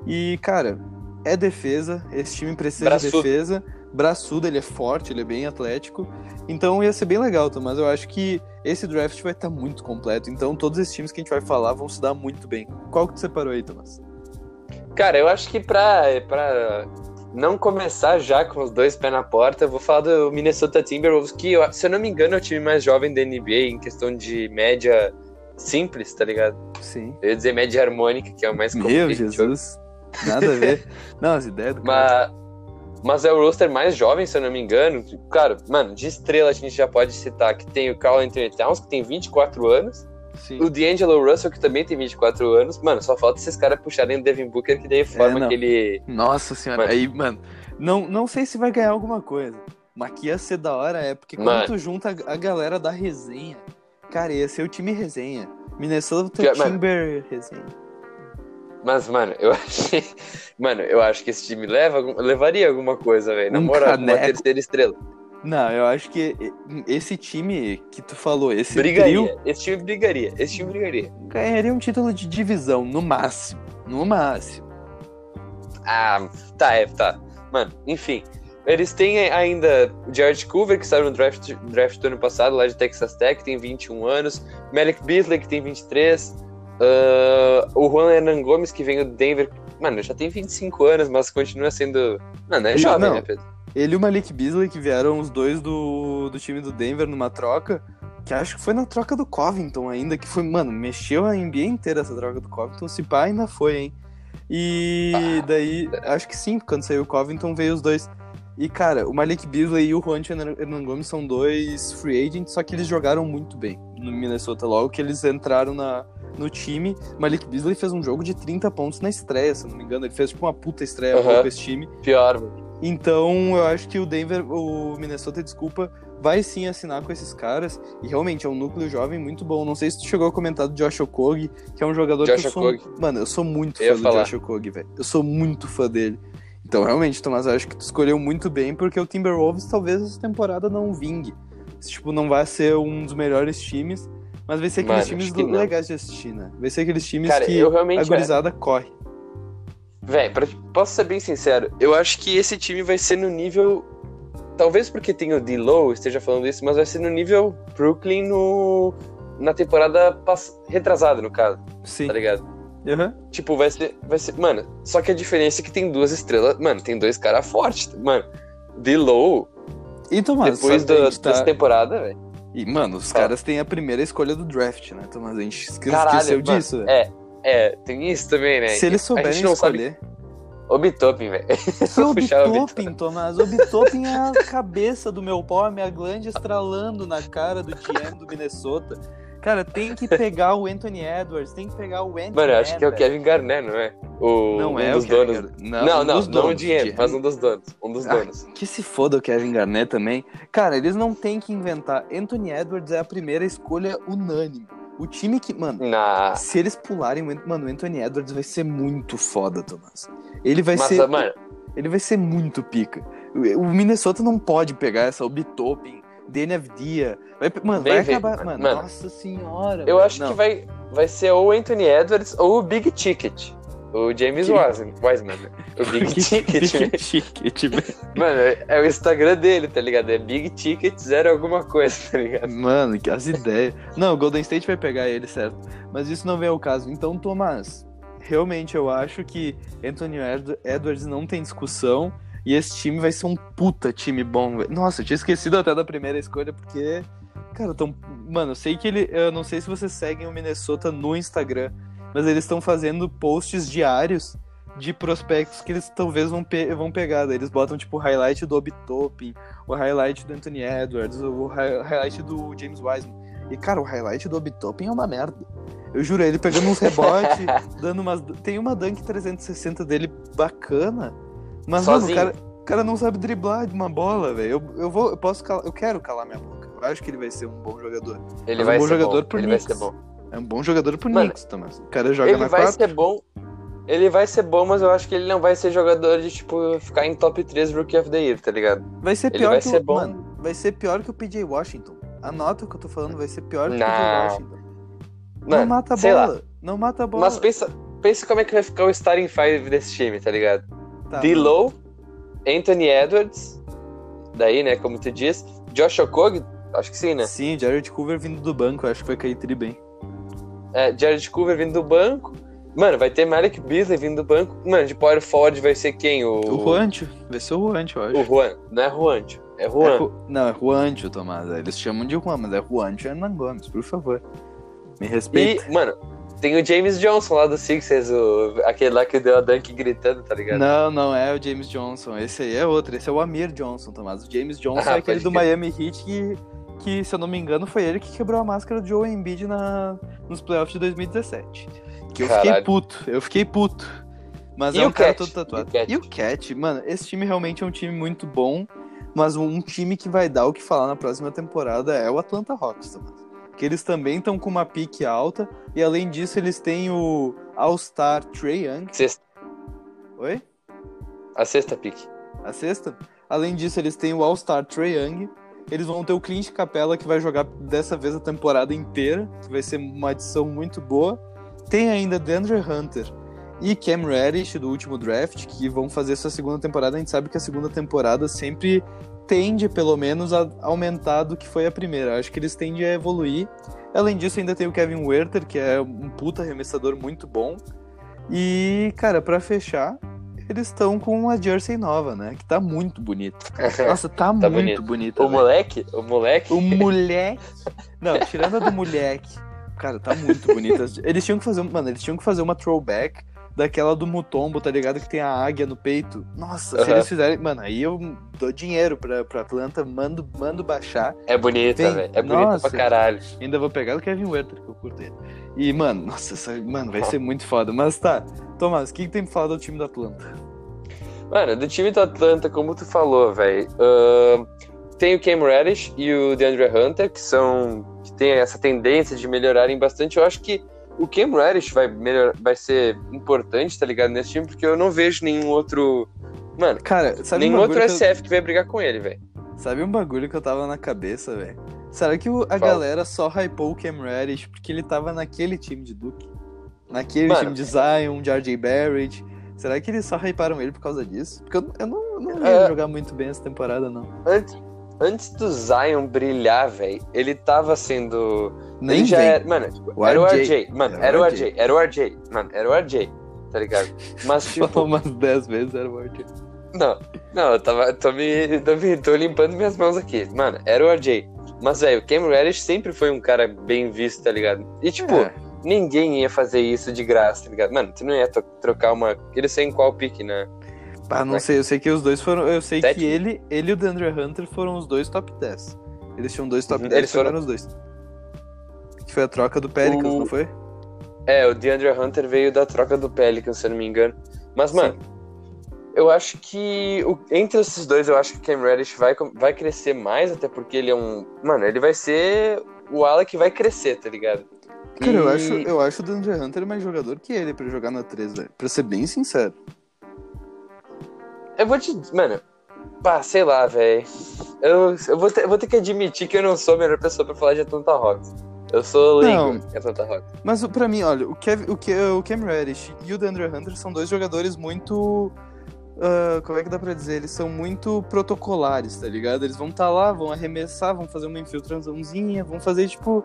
e, cara, é defesa, esse time precisa de defesa. Braçudo, ele é forte, ele é bem atlético. Então ia ser bem legal, mas eu acho que esse draft vai estar muito completo. Então todos esses times que a gente vai falar vão se dar muito bem. Qual que tu separou aí, Thomas? Cara, eu acho que pra, pra não começar já com os dois pés na porta, eu vou falar do Minnesota Timberwolves, que, se eu não me engano, é o time mais jovem da NBA em questão de média simples, tá ligado? Sim. Eu ia dizer média harmônica, que é o mais Meu competitivo. Jesus. Nada a ver. Não, as ideias do cara. Mas, mas é o roster mais jovem, se eu não me engano. Cara, mano, de estrela a gente já pode citar que tem o Carl Anthony Towns, que tem 24 anos. Sim. O D'Angelo Russell, que também tem 24 anos. Mano, só falta esses caras puxarem o Devin Booker, que daí forma não. aquele. Nossa senhora, Mano. aí, mano, não, não sei se vai ganhar alguma coisa. Mas que ia ser da hora é porque quando tu junta a galera da resenha, cara, ia ser o time resenha. Minnesota Pior- mano. Timber resenha. Mas, mano, eu achei. Mano, eu acho que esse time leva, levaria alguma coisa, velho. Na Um moral, uma terceira estrela. Não, eu acho que esse time que tu falou, esse Brigaria. trio, Esse time brigaria. Esse time brigaria. ganharia um título de divisão, no máximo. No máximo. Ah, tá, é, tá. Mano, enfim. Eles têm ainda o Jared Coover, que saiu no draft, draft do ano passado, lá de Texas Tech, tem 21 anos. Malik Beasley, que tem 23. Ah, o Juan Hernan Gomes, que vem do Denver. Mano, já tem 25 anos, mas continua sendo. Mano, é Ele- jovem, não. né, Pedro? Ele e o Malik Beasley, que vieram os dois do, do time do Denver numa troca, que acho que foi na troca do Covington ainda, que foi, mano, mexeu a NBA inteira essa troca do Covington, se pá ainda foi, hein? E Ah. daí, acho que sim, quando saiu o Covington veio os dois. E, cara, o Malik Beasley e o Juan Hernan Gomes são dois free agents, só que eles jogaram muito bem no Minnesota. Logo que eles entraram na, no time, Malik Beasley fez um jogo de 30 pontos na estreia, se não me engano. Ele fez, tipo, uma puta estreia Aham. com esse time. Pior, mano. Então, eu acho que o Denver, o Minnesota, desculpa, vai sim assinar com esses caras. E realmente é um núcleo jovem muito bom. Não sei se tu chegou a comentar do Josh Okogie, que é um jogador Josh que eu sou. Okogie. Mano, eu sou muito Eu fã do falar. Josh Okogie, velho. Eu sou muito fã dele. Então, realmente, Tomás, eu acho que tu escolheu muito bem, porque o Timberwolves talvez essa temporada não vingue. Tipo, não vai ser um dos melhores times, mas vai ser aqueles Mano, times legais de assistir, né? Vai ser aqueles times Cara, que eu a gurizada corre. Véi, pra- posso ser bem sincero, eu acho que esse time vai ser no nível. Talvez porque tem o D-Low esteja falando isso, mas vai ser no nível Brooklyn no. Na temporada pass... retrasada, no caso, Sim. tá ligado? Aham. Tipo, vai ser, vai ser. Mano, só que a diferença é que tem duas estrelas. Mano, tem dois caras fortes. Mano, D-Low, E Tomás, depois sabe, a do, gente tá- dessa temporada, velho. E, mano, os Fala. caras têm a primeira escolha do draft, né, Tomás? A gente esque- Caralho, esqueceu mano, disso, velho. É, é, tem isso também, né? Se eles a souberem gente não escolher. sabe. O Bitopin, velho. Que o puxar o Bitopin, Tomás? O Bitopin é a cabeça do meu pau, a minha glande estralando na cara do GM do Minnesota. Cara, tem que pegar o Anthony Edwards, tem que pegar o Anthony Mano, eu acho que é o. Kevin Garnett, não é? O, Não um é dos o donos. Garnett. Não, um não, dos não, o donos, GM, mas um dos donos. Um dos Ah, donos. Que se foda o Kevin Garnett também. Cara, eles não têm que inventar. Anthony Edwards é a primeira escolha unânime. O time que, mano, Na... se eles pularem, mano, o Anthony Edwards vai ser muito foda, Tomás. Ele vai Mas, ser, mano, ele vai ser muito pica. O o Minnesota não pode pegar essa Obitopin, Daniel Dia. Vai, mano, Vem vai ver, acabar, mano. mano, Mano, nossa senhora. eu velho. acho Não. que vai, vai ser ou Anthony Edwards ou o Big Ticket. O James Wiseman, Wiseman. né? O Big Ticket. Big Ticket, velho. Mano, é, é o Instagram dele, tá ligado? É Big Ticket zero alguma coisa, tá ligado? Mano, que as ideias. Não, o Golden State vai pegar ele, certo? Mas isso não vem ao caso. Então, Tomás, realmente eu acho que Anthony Ed- Edwards não tem discussão. E esse time vai ser um puta time bom. Nossa, eu tinha esquecido até da primeira escolha, porque. Cara, tão. Mano, eu sei que ele. Eu não sei se vocês seguem o Minnesota no Instagram, mas eles estão fazendo posts diários de prospectos que eles talvez vão, pe- vão pegar. Daí eles botam, tipo, o highlight do Obitopin, o highlight do Anthony Edwards, o hi- highlight do James Wiseman. E, cara, o highlight do Obitopin é uma merda. Eu juro, ele pegando uns rebotes, dando umas. Tem uma dunk 360 dele bacana, mas, mano, o Sozinho. cara, o cara não sabe driblar de uma bola, velho. Eu, eu vou, eu posso calar, eu quero calar minha boca. Eu acho que ele vai ser um bom jogador. Ele Mas vai um bom ser jogador bom. pro Ele vai ser bom. É um bom jogador pro Mano, Knicks, Thomas. O cara joga Ele na vai 4. ser bom. Ele vai ser bom, mas eu acho que ele não vai ser jogador de, tipo, ficar em top 3 Rookie of the Year, tá ligado? Vai ser Ele pior vai que ser o. bom. Mano, vai ser pior que o PJ Washington. Anota o que eu tô falando, vai ser pior que o Não. PJ Washington. não Mano, mata a bola. Não mata a bola. Mas pensa, pensa como é que vai ficar o starting five desse time, tá ligado? Tá, D-Low, Anthony Edwards, daí, né, como tu diz, Josh Okogie, acho que sim, né? Sim, Jared Coover vindo do banco, acho que vai cair tri bem. É, Jared Coover vindo do banco. Mano, vai ter Malik Beasley vindo do banco. Mano, de power forward vai ser quem? O, O Juancho, vai ser o Juancho, eu acho. O Juan. Não é Juancho, é É Juan. Ju- Não, é Juancho, Tomás. Eles chamam de Juan, mas é Juancho Hernan Gomes, por favor. Me respeita. E, mano, tem o James Johnson lá do Sixers, o, aquele lá que deu a dunk gritando, tá ligado? Não, não é o James Johnson. Esse aí é outro. Esse é o Amir Johnson, Tomás. O James Johnson Ah, é aquele do crer. Miami Heat que, que, se eu não me engano, foi ele que quebrou a máscara do Joe Embiid na, nos playoffs de 2017. Que eu fiquei Caralho. puto. Eu fiquei puto. Mas E é o um cara Cat? todo tatuado. E o Cat? E o Cat, mano, esse time realmente é um time muito bom. Mas um time que vai dar o que falar na próxima temporada é o Atlanta Hawks, Tomás. Que eles também estão com uma pique alta. E além disso, eles têm o All-Star Trey Young. Sexta, Oi? a sexta pique. A sexta. Além disso, eles têm o All-Star Trey Young. Eles vão ter o Clint Capella, que vai jogar dessa vez a temporada inteira, que vai ser uma adição muito boa. Tem ainda DeAndre Hunter e Cam Reddish do último draft, que vão fazer sua segunda temporada. A gente sabe que a segunda temporada sempre tende, pelo menos, a aumentar do que foi a primeira. Acho que eles tendem a evoluir. Além disso, ainda tem o Kevin Werther, que é um puta arremessador muito bom. E, cara, pra fechar, eles estão com uma jersey nova, né? Que tá muito bonita. Nossa, tá, muito bonito. bonita. o velho. moleque, o moleque, O moleque. Não, tirando a do moleque. Cara, tá muito bonita. Eles tinham que fazer. Mano, eles tinham que fazer uma throwback daquela do Mutombo, tá ligado? Que tem a águia no peito. Nossa, se Aham. eles fizerem. Mano, aí eu dou dinheiro pra, pra Atlanta, mando, mando baixar. é bonita, Vem. velho. É bonita pra caralho. Ainda vou pegar o Kevin Werther, que eu curto ele. E, mano, nossa, essa, mano, vai ser muito foda. Mas tá, Tomás, o que, que tem pra falar do time da Atlanta? Mano, do time do Atlanta, como tu falou, velho, tem o Cam Reddish e o DeAndre Hunter, que são. que tem essa tendência de melhorarem bastante. Eu acho que o Cam Reddish vai, melhor, vai ser importante, tá ligado, nesse time, porque eu não vejo nenhum outro. Mano, Cara, sabe nenhum um outro que eu- SF que vai brigar com ele, velho. Sabe um bagulho que eu tava na cabeça, velho? Será que o- a Fala. galera só hypou o Cam Reddish porque ele tava naquele time de Duke? Naquele Mano. time de Zion, de RJ Barrett? Será que eles só hyparam ele por causa disso? Porque eu, eu não, eu não vi É. jogar muito bem essa temporada, não. Antes, antes do Zion brilhar, velho, ele tava sendo. Nem ele já era. Mano, tipo, O era o RJ. Mano, Era o era o RJ. Era o RJ. Mano, era o RJ. Tá ligado? Mas, tipo. Falou umas 10 vezes, era o RJ. Não, não, eu tava. Tô, me, tô, me, tô limpando minhas mãos aqui. Mano, era o RJ. Mas, velho, o Cam Reddish sempre foi um cara bem visto, tá ligado? E, tipo, É. ninguém ia fazer isso de graça, tá ligado? Mano, tu não ia trocar uma. Ele sei em qual pique, né? Ah, não sei, eu sei que os dois foram. Eu sei Sétimo. que ele, ele e o Dandre Hunter foram os dois top 10. Eles tinham dois top Uhum, 10 eles foram- os dois. Que foi a troca do Pelicans, O- não foi? É, o DeAndre Hunter veio da troca do Pelicans, se eu não me engano. Mas, mano, eu acho que o- entre esses dois, eu acho que o Cam Reddish vai, vai crescer mais, até porque ele é um. Mano, ele vai ser o ala que vai crescer, tá ligado? Cara, eu E- acho, eu acho o Dandre Hunter mais jogador que ele pra jogar na 3, velho. Pra ser bem sincero. Eu vou te. Mano, pá, sei lá, velho. Eu, eu, vou ter, vou ter que admitir que eu não sou a melhor pessoa pra falar de Atlanta Hawks. Eu sou leigo em Atlanta Hawks. Mas pra mim, olha, o, Kev, o, Ke, o Cam Reddish e o Dandre Hunter são dois jogadores muito. ah, como é que dá pra dizer? Eles são muito protocolares, tá ligado? Eles vão estar lá, vão arremessar, vão fazer uma infiltraçãozinha, vão fazer, tipo.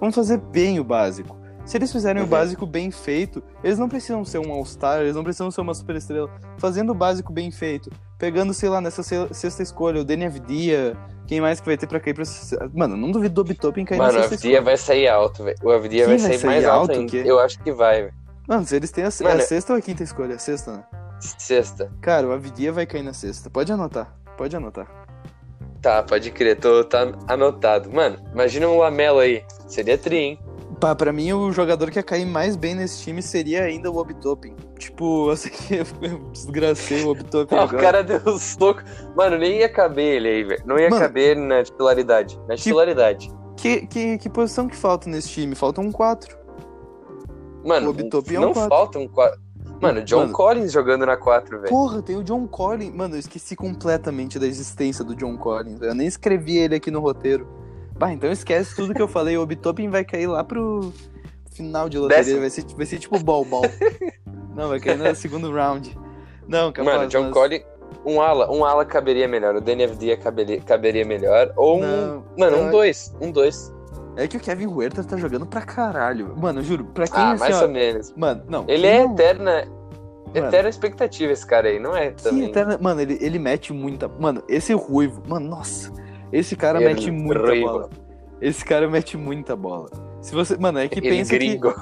Vão fazer bem o básico. Se eles fizerem o Uhum. básico bem feito, eles não precisam ser um All-Star, eles não precisam ser uma superestrela. Fazendo o básico bem feito, pegando, sei lá, nessa se- sexta escolha, o Danny Avdia, quem mais que vai ter pra cair pra. Mano, não duvido do Obitopin cair Mano, na o sexta Avdia vai sair alto, velho. O Avdia vai sair sair mais alto, alto o quê? Eu acho que vai, velho. Mano, se eles têm a, se- Mano, a sexta ou a quinta escolha? A sexta, né? Sexta. Cara, o Avidia vai cair na sexta. Pode anotar. Pode anotar. Tá, pode crer, tô, tá anotado. Mano, imagina um Lamelo aí. Seria tri, hein? Pá, pra mim, o jogador que ia cair mais bem nesse time seria ainda o Obitopin. Tipo, eu sei que eu desgracei o Obitopin Ah, o cara deu uns loucos. Mano, nem ia caber ele aí, velho. Não ia Mano. caber na titularidade. Na titularidade. Que, que, que posição que falta nesse time? Faltam um quatro. Mano, O Obitopin é um não quatro. falta um 4. Mano, John Mano. Collins jogando na 4, velho. Porra, tem o John Collins. Mano, eu esqueci completamente da existência do John Collins. Eu nem escrevi ele aqui no roteiro. Bah, então esquece tudo que eu falei. O Obitopin vai cair lá pro final de loteria. Décimo. Vai ser, vai ser tipo ball ball. Não, vai cair no segundo round. Não, capaz, Mano, John mas- Collins. Um ala, um ala caberia melhor. O Danny Avdia caberia, caberia melhor. Ou um. Não, mano, eu- um 2. Um 2. É que o Kevin Huerta tá jogando pra caralho. Mano, eu juro, pra quem Ah, assim, mais ó, ou menos. Mano, não. Ele é não- eterna. Mano. Eterna expectativa esse cara aí, não é também. eterna- Mano, ele, ele mete muita. Mano, esse ruivo. Mano, nossa. Esse cara Ele mete muita ruivo. bola. Esse cara mete muita bola. Se você, mano, é que Ele pensa gringo.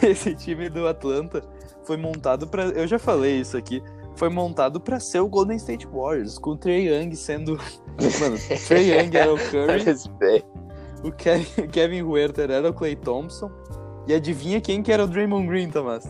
que esse time do Atlanta foi montado pra. eu já falei isso aqui, foi montado pra ser o Golden State Warriors, com o Trey Young sendo, mano, Trey Young era o Curry, o Kevin, Kevin Huerter era o Clay Thompson. E adivinha quem que era o Draymond Green, Tomás?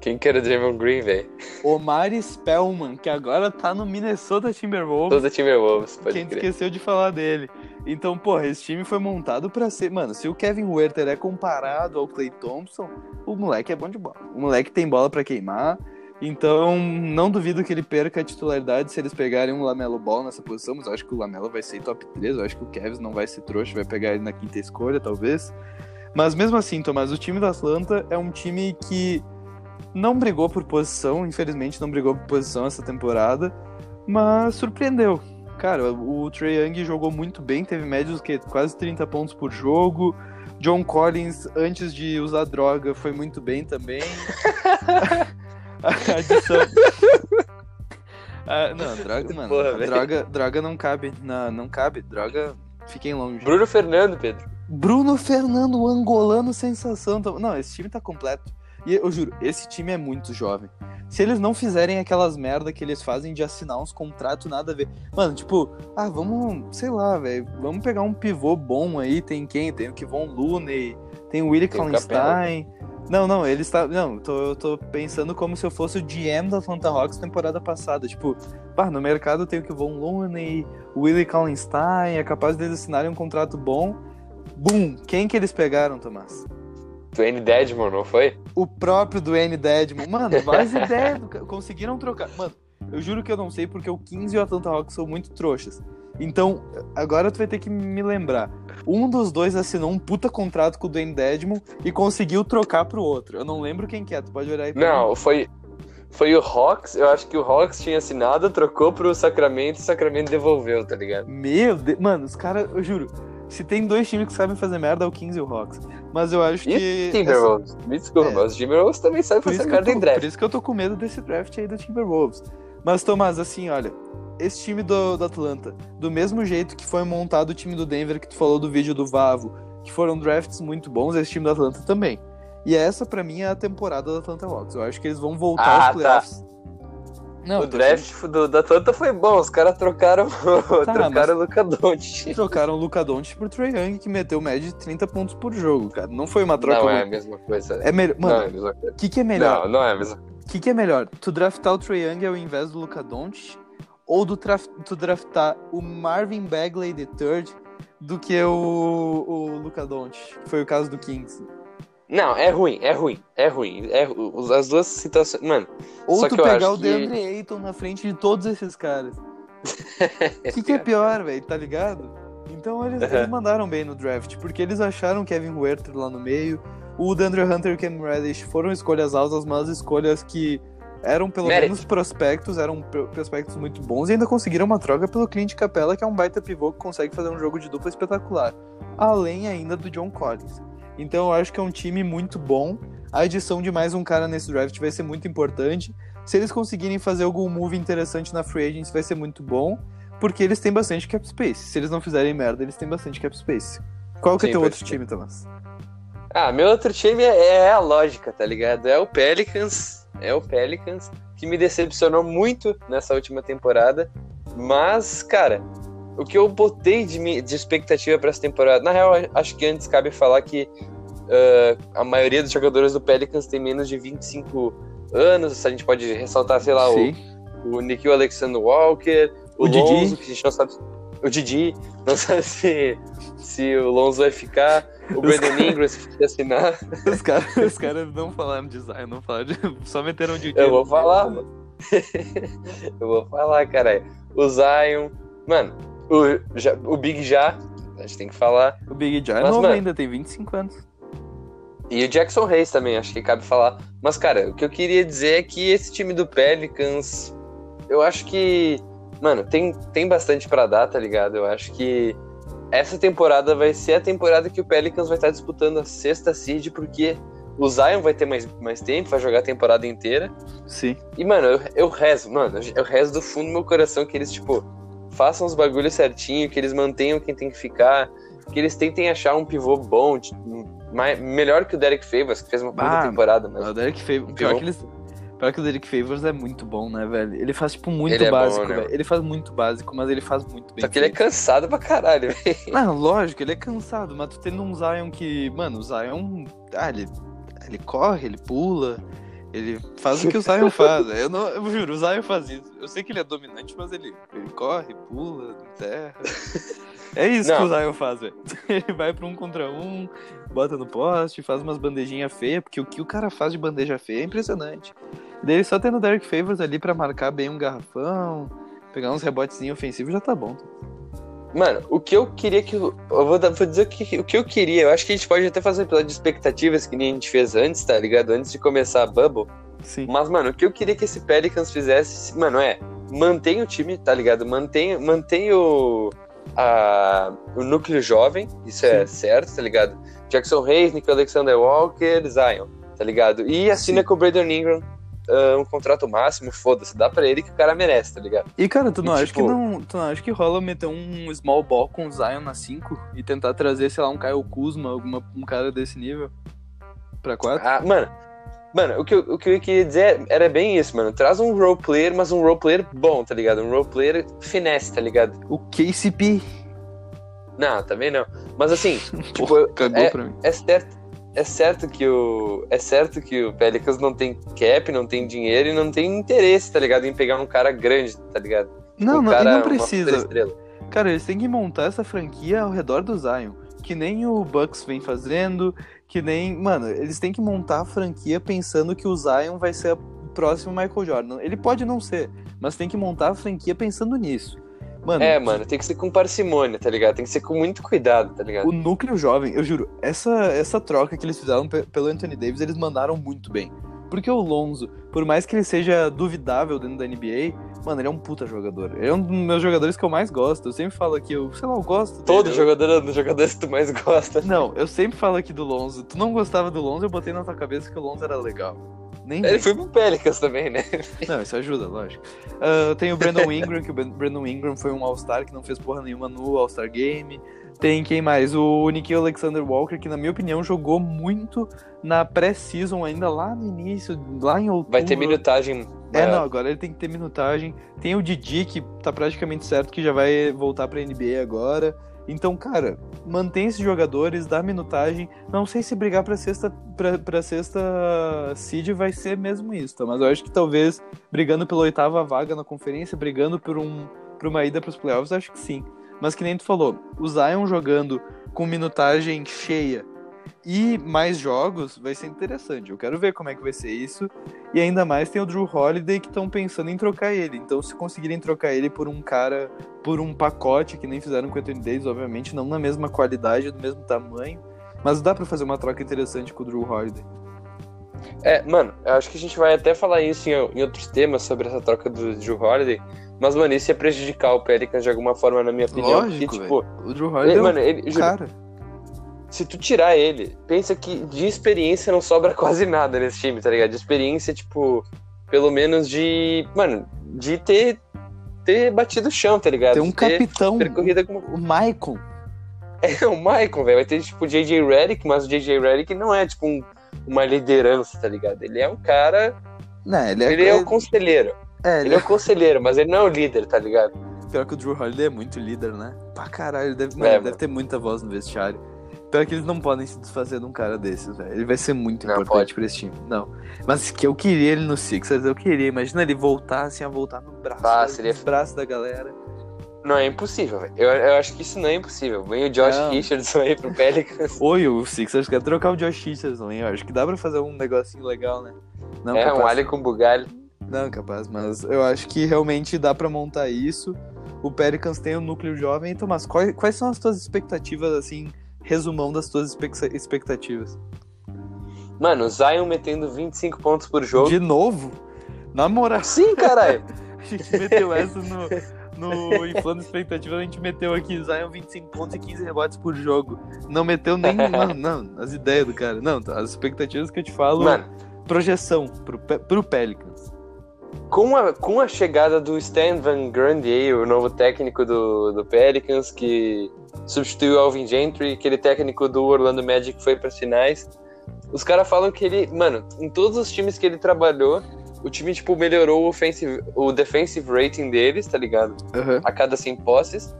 Quem que era o Draymond Green, velho? Omar Spellman, que agora tá no Minnesota Timberwolves. Toda Timberwolves, pode Quem crer. esqueceu de falar dele. Então, porra, esse time foi montado pra ser. Mano, se o Kevin Huerter é comparado ao Clay Thompson, o moleque é bom de bola. O moleque tem bola pra queimar. Então, não duvido que ele perca a titularidade se eles pegarem um Lamelo Ball nessa posição, mas eu acho que o Lamelo vai ser top 3. Eu acho que o Kevs não vai ser trouxa, vai pegar ele na quinta escolha, talvez. Mas mesmo assim, Tomás, o time do Atlanta é um time que não brigou por posição, infelizmente não brigou por posição essa temporada, mas surpreendeu. Cara, o Trey Young jogou muito bem, teve médios que quase 30 pontos por jogo. John Collins, antes de usar droga, foi muito bem também. a adição. Ah, não, droga, mano. Porra, droga, droga não cabe. Não, não cabe. Droga, fiquem longe. Bruno Fernando, Pedro. Bruno Fernando, o angolano sensação. Não, esse time tá completo. E eu juro, esse time é muito jovem. Se eles não fizerem aquelas merda que eles fazem de assinar uns contratos nada a ver. Mano, tipo, ah, vamos, sei lá, velho, vamos pegar um pivô bom aí. Tem quem? Tem o Kivon Looney, tem o Willie Kallenstein. Não, não, ele está. Não, tô, eu tô pensando como se eu fosse o GM da Atlanta Hawks temporada passada. Tipo, pá, no mercado tem o Kivon Looney, o Willie Kallenstein, é capaz deles assinarem um contrato bom. Boom! Quem que eles pegaram, Tomás? Dwayne Dedmon, não foi? O próprio Dwayne Dedmon. Mano, várias ideias. Conseguiram trocar. Mano, eu juro que eu não sei porque o 15 e o Atlanta Hawks são muito trouxas. Então, agora tu vai ter que me lembrar. Um dos dois assinou um puta contrato com o Dwayne Dedmon e conseguiu trocar pro outro. Eu não lembro quem que é, tu pode olhar aí pra mim. Não, foi, foi o Hawks. Eu acho que o Hawks tinha assinado, trocou pro Sacramento e o Sacramento devolveu, tá ligado? Meu Deus. Mano, os caras, eu juro. Se tem dois times que sabem fazer merda, é o 15 e o Hawks. Mas eu acho E que. Timberwolves. Me desculpa, É. mas os Timberwolves também sabem Por fazer merda tô, em draft. por isso que eu tô com medo desse draft aí do Timberwolves. Mas, Tomás, assim, olha, esse time do, do Atlanta, do mesmo jeito que foi montado o time do Denver que tu falou do vídeo do Vavo, que foram drafts muito bons, esse time do Atlanta também. E essa, pra mim, é a temporada do Atlanta Hawks. Eu acho que eles vão voltar Ah, aos playoffs. Não, o tô draft do, da Atlanta foi bom, os caras trocaram, Tá, trocaram o Luca Doncic. Trocaram o Luca Doncic por Trae Young, que meteu média de 30 pontos por jogo, cara. Não foi uma troca. Não é a mesma coisa. É melhor. é Mano, coisa. o que, que é melhor? Não, não é a mesma O que, que é melhor? Tu draftar o Trae Young ao invés do Luca Doncic ou do traf- tu draftar o Marvin Bagley III do que o, o Luca Doncic? Foi o caso do Kings. Não, é ruim, é ruim, é ruim. É, as duas situações. Mano, Ou tu que eu pegar o que- DeAndre Ayton na frente de todos esses caras. O que, que é pior, velho? Tá ligado? Então eles, Aham. eles mandaram bem no draft, porque eles acharam Kevin Huerter lá no meio. O DeAndre Hunter e o Cam Reddish foram escolhas altas, mas escolhas que eram pelo Mérito. menos prospectos, eram pro- prospectos muito bons e ainda conseguiram uma troca pelo Clint Capella, que é um baita pivô que consegue fazer um jogo de dupla espetacular. Além ainda do John Collins. Então eu acho que é um time muito bom. A adição de mais um cara nesse draft vai ser muito importante. Se eles conseguirem fazer algum move interessante na free agency, vai ser muito bom. Porque eles têm bastante cap space. Se eles não fizerem merda, eles têm bastante cap space. Qual que é Sim, teu pode outro ser. time, Thomas? Ah, meu outro time é, é a lógica, tá ligado? É o Pelicans. É o Pelicans, que me decepcionou muito nessa última temporada. Mas, cara, o que eu botei de, de expectativa pra essa temporada. Na real, acho que antes cabe falar que ah, a maioria dos jogadores do Pelicans tem menos de 25 anos. A gente pode ressaltar, sei lá, o, Sim. o Nikhil Alexander Walker, o, O Didi. Lonzo, que a gente não sabe. O Didi, não sabe se, se o Lonzo vai ficar. O Brandon Ingram, se vai assinar. Os caras os caras não falaram de Zion, não falaram de... Só meteram de Eu vou falar, mano. Eu vou falar, caralho. O Zion. Mano, o, já, o Big Já. A gente tem que falar. O Big John é novo mano- ainda, tem 25 anos. E o Jackson Reis também, acho que cabe falar. Mas, cara, o que eu queria dizer é que esse time do Pelicans. Eu acho que. Mano, tem, tem bastante pra dar, tá ligado? Eu acho que essa temporada vai ser a temporada que o Pelicans vai estar disputando a sexta seed, porque o Zion vai ter mais, mais tempo, vai jogar a temporada inteira. Sim. E, mano, eu, eu rezo, mano, eu rezo do fundo do meu coração que eles, tipo, façam os bagulhos certinho, que eles mantenham quem tem que ficar. que eles tentem achar um pivô bom, tipo, mais, melhor que o Derek Favors, que fez uma boa Ah, temporada, mas O Derek Favors. Pior que, eles, pior que o Derek Favors é muito bom, né, velho? Ele faz, tipo, muito Ele é bom, básico, né? Ele faz muito básico, mas ele faz muito bem. só que ele é cansado pra caralho, velho. Não, lógico, ele é cansado, mas tu tendo um Zion que. Mano, o Zion. Ah, ele, ele corre, ele pula. Ele faz o que o Zion faz. Eu, não, eu juro, o Zion faz isso. Eu sei que ele é dominante, mas ele, ele corre, pula, terra. É isso que Não. o Zion faz, velho. Ele vai pra um contra um, bota no poste, faz umas bandejinhas feias, porque o que o cara faz de bandeja feia é impressionante. Daí ele só tendo o Derek Favors ali pra marcar bem um garrafão, pegar uns rebotezinhos ofensivos já tá bom. Mano, o que eu queria que. Eu vou, vou dizer o que, o que eu queria. Eu acho que a gente pode até fazer um episódio de expectativas que nem a gente fez antes, tá ligado? Antes de começar a Bubble. Sim. Mas, mano, o que eu queria que esse Pelicans fizesse, mano, é mantém o time, tá ligado? Mantém, mantém o, a, o núcleo jovem, isso é certo, tá ligado? Jackson Hayes, Nick Alexander Walker, Zion, tá ligado? E assina Sim. com o Brandon Ingram ah, um contrato máximo, foda-se, dá pra ele que o cara merece, tá ligado? E cara, tu não, E, acha tipo- que não, tu não acha que rola meter um small ball com o Zion na 5 e tentar trazer, sei lá, um Kyle Kuzma, alguma, um cara desse nível pra 4? Ah, mano, mano, o que, eu, o que eu queria dizer era bem isso, mano. Traz um role player, mas um role player bom, tá ligado? Um role player finesse, tá ligado? O KCP. Não, também não. Mas assim, tipo, cagou é- pra mim. é certo. É certo que o. É certo que o Pelicans não tem cap, não tem dinheiro e não tem interesse, tá ligado? Em pegar um cara grande, tá ligado? Não, um não, cara, não precisa. Cara, eles têm que montar essa franquia ao redor do Zion. Que nem o Bucks vem fazendo, que nem. Mano, eles têm que montar a franquia pensando que o Zion vai ser o próximo Michael Jordan. Ele pode não ser, mas tem que montar a franquia pensando nisso. Mano, É, mano, tem que ser com parcimônia, tá ligado? Tem que ser com muito cuidado, tá ligado? O núcleo jovem, eu juro, essa, essa troca que eles fizeram pe- pelo Anthony Davis, eles mandaram muito bem. Porque o Lonzo, por mais que ele seja duvidável dentro da NBA, mano, ele é um puta jogador. Ele é um dos meus jogadores que eu mais gosto. Eu sempre falo aqui, eu, sei lá, eu gosto dele. Todo Eu- jogador é um dos jogadores que tu mais gosta. Não, eu sempre falo aqui do Lonzo. Tu não gostava do Lonzo, eu botei na tua cabeça que o Lonzo era legal. Nem Ele foi pro Pelicans também, né? Não, isso ajuda, lógico. Ah, tem o Brandon Ingram, que o Brandon Ingram foi um All-Star que não fez porra nenhuma no All-Star Game. Tem quem mais? O Nikhil Alexander Walker, que na minha opinião jogou muito na pré-season ainda lá no início, lá em outubro. Vai ter minutagem. É, maior. não, agora ele tem que ter minutagem. Tem o Didi, que tá praticamente certo que já vai voltar pra NBA agora. Então, cara, mantém esses jogadores, dá minutagem. Não sei se brigar pra sexta, pra, pra sexta seed vai ser mesmo isso? Mas eu acho que talvez brigando pela oitava vaga na conferência, brigando por, um, por uma ida pros playoffs, acho que sim. Mas que nem tu falou, o Zion jogando com minutagem cheia e mais jogos vai ser interessante. Eu quero ver como é que vai ser isso. E ainda mais tem o Drew Holiday que estão pensando em trocar ele. Então, se conseguirem trocar ele por um cara, por um pacote, que nem fizeram com o Anthony Davis, obviamente, não na mesma qualidade, do mesmo tamanho. Mas dá pra fazer uma troca interessante com o Drew Holiday. É, mano, eu acho que a gente vai até falar isso em, em outros temas sobre essa troca do Drew Holiday. Mas, mano, isso ia prejudicar o Pelicans de alguma forma, na minha opinião. Lógico, porque, tipo, O Drew Holiday ele- é um mano, ele, juro, cara. Se tu tirar ele, pensa que de experiência não sobra quase nada nesse time, tá ligado? De experiência, tipo, pelo menos de. Mano, de ter, ter batido o chão, tá ligado? Tem um ter capitão, percorrida como. o Maicon. É o Michael, velho. Vai ter, tipo, o JJ Redick, mas o JJ Redick não é, tipo, um- uma liderança, tá ligado? Ele é um cara. Não, ele é, Ele é o conselheiro. é, Ele ele é o conselheiro, mas ele não é o líder, tá ligado? Pior que o Drew Holiday é muito líder, né? Pra caralho, ele deve, É, mano, ele mano. deve ter muita voz no vestiário. Pior que eles não podem se desfazer de um cara desses, velho. Ele vai ser muito Não, importante pode. pra esse time. Não. Mas que eu queria ele no Sixers, eu queria. Imagina ele voltar assim, a voltar no braço, Ah, nos seria- braços da galera. Não, é impossível, velho. Eu, eu acho que isso não é impossível. Vem o Josh Não. Richardson aí pro Pelicans. Oi, o Sixers quer trocar o Josh Richardson, hein? Eu acho que dá pra fazer um negocinho legal, né? Não, é, um capaz. alho com bugalho. Não, capaz, mas eu acho que realmente dá pra montar isso. O Pelicans tem um núcleo jovem. Então, mas quais, quais são as tuas expectativas, assim, resumão das tuas expectativas? Mano, Zion metendo 25 pontos por jogo. De novo? Na moral, Sim, caralho. a gente meteu essa no, no Inflando Expectativas, a gente meteu aqui Zion 25 pontos e 15 rebotes por jogo. Não meteu nem. não, não, as ideias do cara. Não, as expectativas que eu te falo, Mano, projeção pro, pro Pelicans. com a, com a chegada do Stan Van aí, o novo técnico do, do Pelicans, que substituiu o Alvin Gentry, aquele técnico do Orlando Magic que foi para finais. Os caras falam que ele, mano, em todos os times que ele trabalhou, o time, tipo, melhorou o, offensive, o defensive rating deles, tá ligado? Uhum. A cada 100 posses.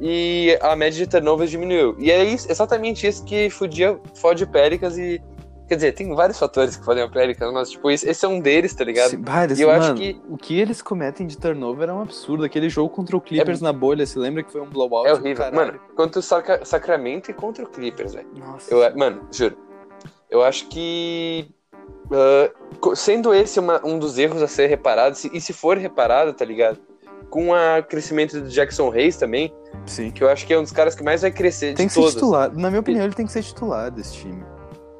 E a média de turnovers diminuiu. E é isso, exatamente isso que fudia, fode Pelicans e. Quer dizer, tem vários fatores que fodem o Pelicans, mas, tipo, esse, é um deles, tá ligado? Sim, vários, E eu mano, acho que- o que eles cometem de turnover é um absurdo. Aquele jogo contra o Clippers na bolha, você lembra que foi um blowout? É horrível. Mano, contra o Saca- Sacramento e contra o Clippers, velho. Nossa. Eu, mano, juro. Eu acho que. co- sendo esse uma- um dos erros a ser reparado, se- e se for reparado, tá ligado? Com o crescimento do Jackson Reis também, Sim. que eu acho que é um dos caras que mais vai crescer Tem de que ser todos. titular. Na minha opinião, ele tem que ser titular desse time.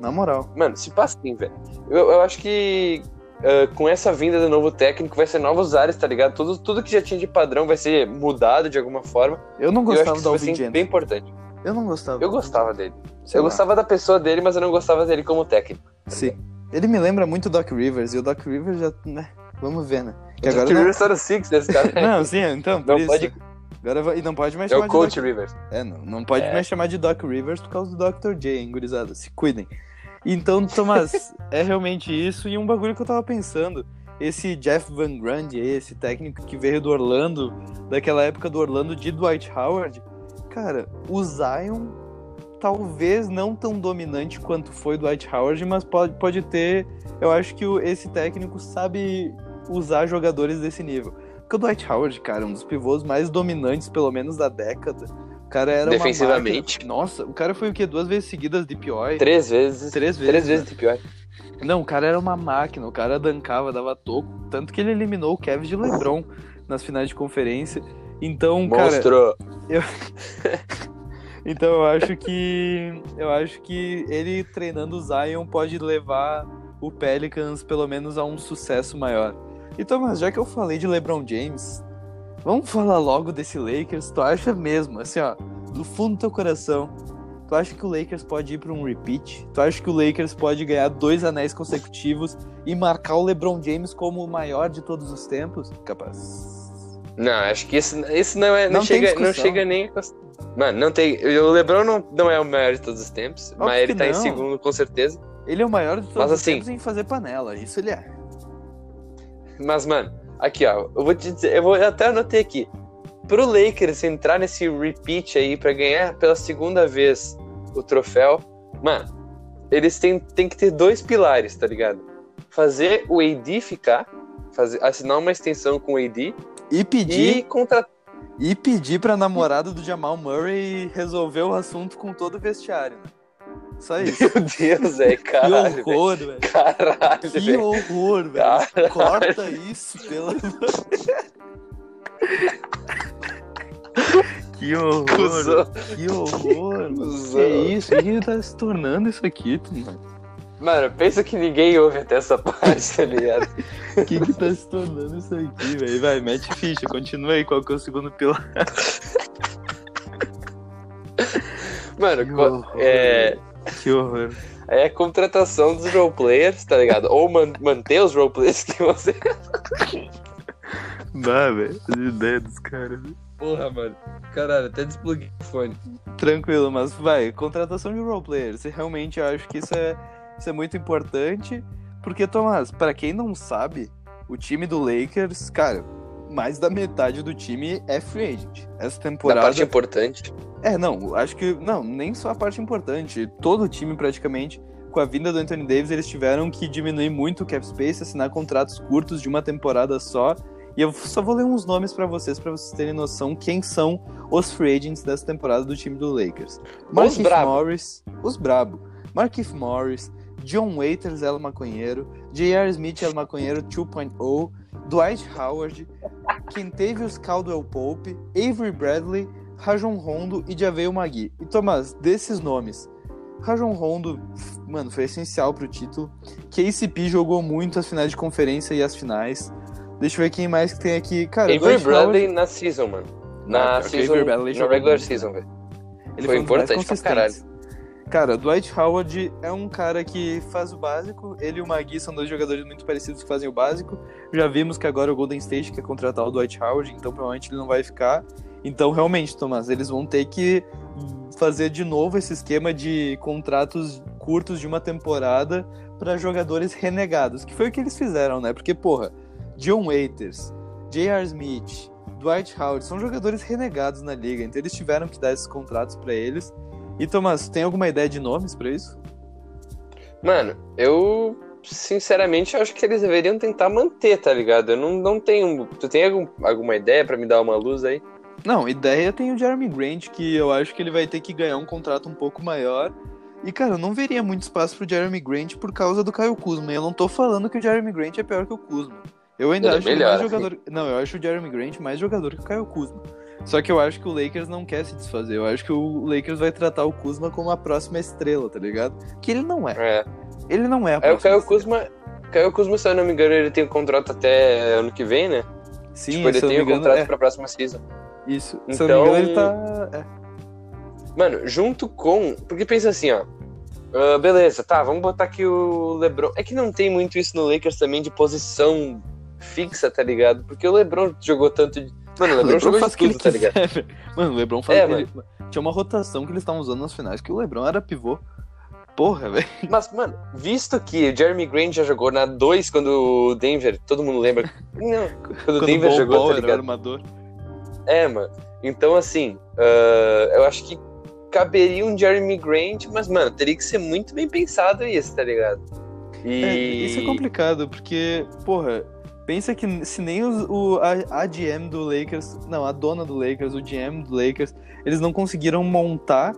Na moral. Mano, se passa assim, velho. Eu, eu acho que ah, com essa vinda do novo técnico vai ser novos ares, tá ligado? Tudo, tudo que já tinha de padrão vai ser mudado de alguma forma. Eu não gostava do Alvin bem importante. Eu não gostava. Eu gostava dele. Sei eu lá. gostava da pessoa dele, mas eu não gostava dele como técnico. Sim. Ele me lembra muito o Doc Rivers, e o Doc Rivers já, né? Vamos ver, né? Que O agora Doc não... Rivers tá no Six desse cara. Não, sim, então, Não pode- Agora. E não pode mais É chamar o de Coach Doc... Rivers. É, não, não pode É. mais chamar de Doc Rivers por causa do Dr. J, hein, gurizada? Se cuidem. Então, Tomás, é realmente isso. E um bagulho que eu tava pensando. Esse Jeff Van Gundy, esse técnico que veio do Orlando, daquela época do Orlando de Dwight Howard. Cara, o Zion talvez não tão dominante quanto foi Dwight Howard, mas pode, pode ter. Eu acho que esse técnico sabe usar jogadores desse nível. Porque o Dwight Howard, cara, é um dos pivôs mais dominantes, pelo menos da década. O cara era Defensivamente. Nossa, o cara foi o quê? Duas vezes seguidas de POI? Três vezes. Três vezes, Três né? vezes de pior. Não, o cara era uma máquina, o cara dancava, dava toco. Tanto que ele eliminou o Kevin de LeBron nas finais de conferência. Então, cara, Monstro. então eu acho que eu acho que ele treinando o Zion pode levar o Pelicans pelo menos a um sucesso maior. E Thomas, já que eu falei de LeBron James, vamos falar logo desse Lakers. Tu acha mesmo, assim, ó, do fundo do teu coração, tu acha que o Lakers pode ir para um repeat? Tu acha que o Lakers pode ganhar dois anéis consecutivos e marcar o LeBron James como o maior de todos os tempos? Capaz. Não, acho que esse, esse não é. Não, Não chega, não chega nem. Mano, não tem. O LeBron não, não é o maior de todos os tempos, Óbvio mas ele tá em não. segundo com certeza. Ele é o maior de todos Mas os assim- tempos em fazer panela, isso ele é. Mas, mano, aqui, ó. Eu vou te dizer, eu vou eu até anotei aqui. Pro Lakers entrar nesse repeat aí pra ganhar pela segunda vez o troféu, mano, eles têm, têm que ter dois pilares, tá ligado? Fazer o AD ficar, fazer, assinar uma extensão com o AD E pedir, e contratar. e pedir pra namorada do Jamal Murray resolver o assunto com todo o vestiário, né? Só isso. Meu Deus, é, que caralho. velho. horror, velho. Caralho, Que velho. horror, velho. Corta isso, pelo amor. Que horror. Cusão. Que horror. Cusão. Que isso? O que tá se tornando isso aqui, mano? Mano, pensa que ninguém ouve até essa parte, tá ligado? O que que tá se tornando isso aqui, velho? Vai, mete ficha, continua aí, qual que é o segundo pilar? Mano, Que co- horror, é, Que horror. é a contratação dos roleplayers, tá ligado? Ou man- manter os roleplayers que você. Dá, velho. As ideias dos caras. Porra, mano. Caralho, até despluguei o fone. Tranquilo, mas vai, contratação de roleplayers. Eu realmente acho que isso é, isso é muito importante. Porque, Tomás, pra quem não sabe, o time do Lakers, cara, mais da metade do time é free agent. Essa Na temporada. parte importante. É, não, acho que. Não, nem só a parte importante. Todo o time, praticamente, com a vinda do Anthony Davis, eles tiveram que diminuir muito o cap space, assinar contratos curtos de uma temporada só. E eu só vou ler uns nomes pra vocês, pra vocês terem noção quem são os free agents dessa temporada do time do Lakers. Markif brabo. Morris, os brabo. Markif Morris, John Waiters, El Maconheiro, J.R. Smith, El Maconheiro 2.0, Dwight Howard, Kentavious Caldwell Pope, Avery Bradley, Rajon Rondo e Javeio Magui. E Tomás, desses nomes, Rajon Rondo, mano, foi essencial pro título. KCP jogou muito as finais de conferência e as finais. Deixa eu ver quem mais que tem aqui. Cara, Avery Bradley na season, mano. Na Ah, season, na jogou regular muito, season, velho. ele foi mais importante pra consistentes. Cara, Dwight Howard é um cara que faz o básico. Ele e o Magui são dois jogadores muito parecidos que fazem o básico. Já vimos que agora o Golden State quer contratar o Dwight Howard, então provavelmente ele não vai ficar. Então, realmente, Tomás, eles vão ter que fazer de novo esse esquema de contratos curtos de uma temporada para jogadores renegados, que foi o que eles fizeram, né? Porque, porra, John Waiters, J.R. Smith, Dwight Howard são jogadores renegados na liga, então eles tiveram que dar esses contratos para eles. E, Tomás, tem alguma ideia de nomes para isso? Mano, eu sinceramente acho que eles deveriam tentar manter, tá ligado? Eu não, não tenho. Tu tem algum, alguma ideia para me dar uma luz aí? Não, ideia tem o Jeremy Grant, que eu acho que ele vai ter que ganhar um contrato um pouco maior. E, cara, eu não veria muito espaço pro Jeremy Grant por causa do Caio Kuzma. Eu não tô falando que o Jeremy Grant é pior que o Kuzma. Eu ainda Ele é acho ele melhor. mais jogador. Não, eu acho o Jeremy Grant mais jogador que o Caio Kuzma. Só que eu acho que o Lakers não quer se desfazer. Eu acho que o Lakers vai tratar o Kuzma como a próxima estrela, tá ligado? Que ele não é. É. Ele não é a Aí o Caio. Kuzma. Caio Kuzma, se eu não me engano, ele tem um contrato até ano que vem, né? Sim, tipo, ele tem me um contrato é, pra próxima season. Isso. Se eu não me engano, ele Então- tá. É. Mano, junto com. Porque pensa assim, ó. Ah, beleza, tá, vamos botar aqui o LeBron. É que não tem muito isso no Lakers também de posição fixa, tá ligado? Porque o LeBron jogou tanto. De... Mano, o LeBron, jogou de o que ele tudo, tá ligado? quiser. Mano, o LeBron faz. É, ele- Tinha uma rotação que eles estavam usando nas finais que o LeBron era pivô. Porra, velho. Mas, mano, visto que o Jeremy Grant já jogou na 2 quando o Denver, todo mundo lembra. Não, quando o Quando Denver Bol jogou, Bol tá era o ligado? armador. É, mano. Então, assim, ah, eu acho que caberia um Jeremy Grant, mas, mano, teria que ser muito bem pensado isso, tá ligado? E. É, isso é complicado, porque, porra, pensa que se nem os- o, a, a GM do Lakers, não, a dona do Lakers, o GM do Lakers, eles não conseguiram montar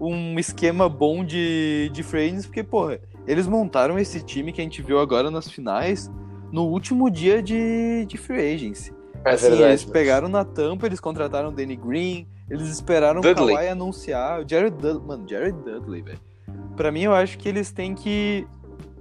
um esquema bom de, de free agents, porque, porra, eles montaram esse time que a gente viu agora nas finais no último dia de, de free agency. É Assim, verdade. eles pegaram na tampa, eles contrataram o Danny Green, eles esperaram Dudley. o Kawhi anunciar. O Jared Dudley, mano, Jared Dudley, velho. Pra mim, eu acho que eles têm que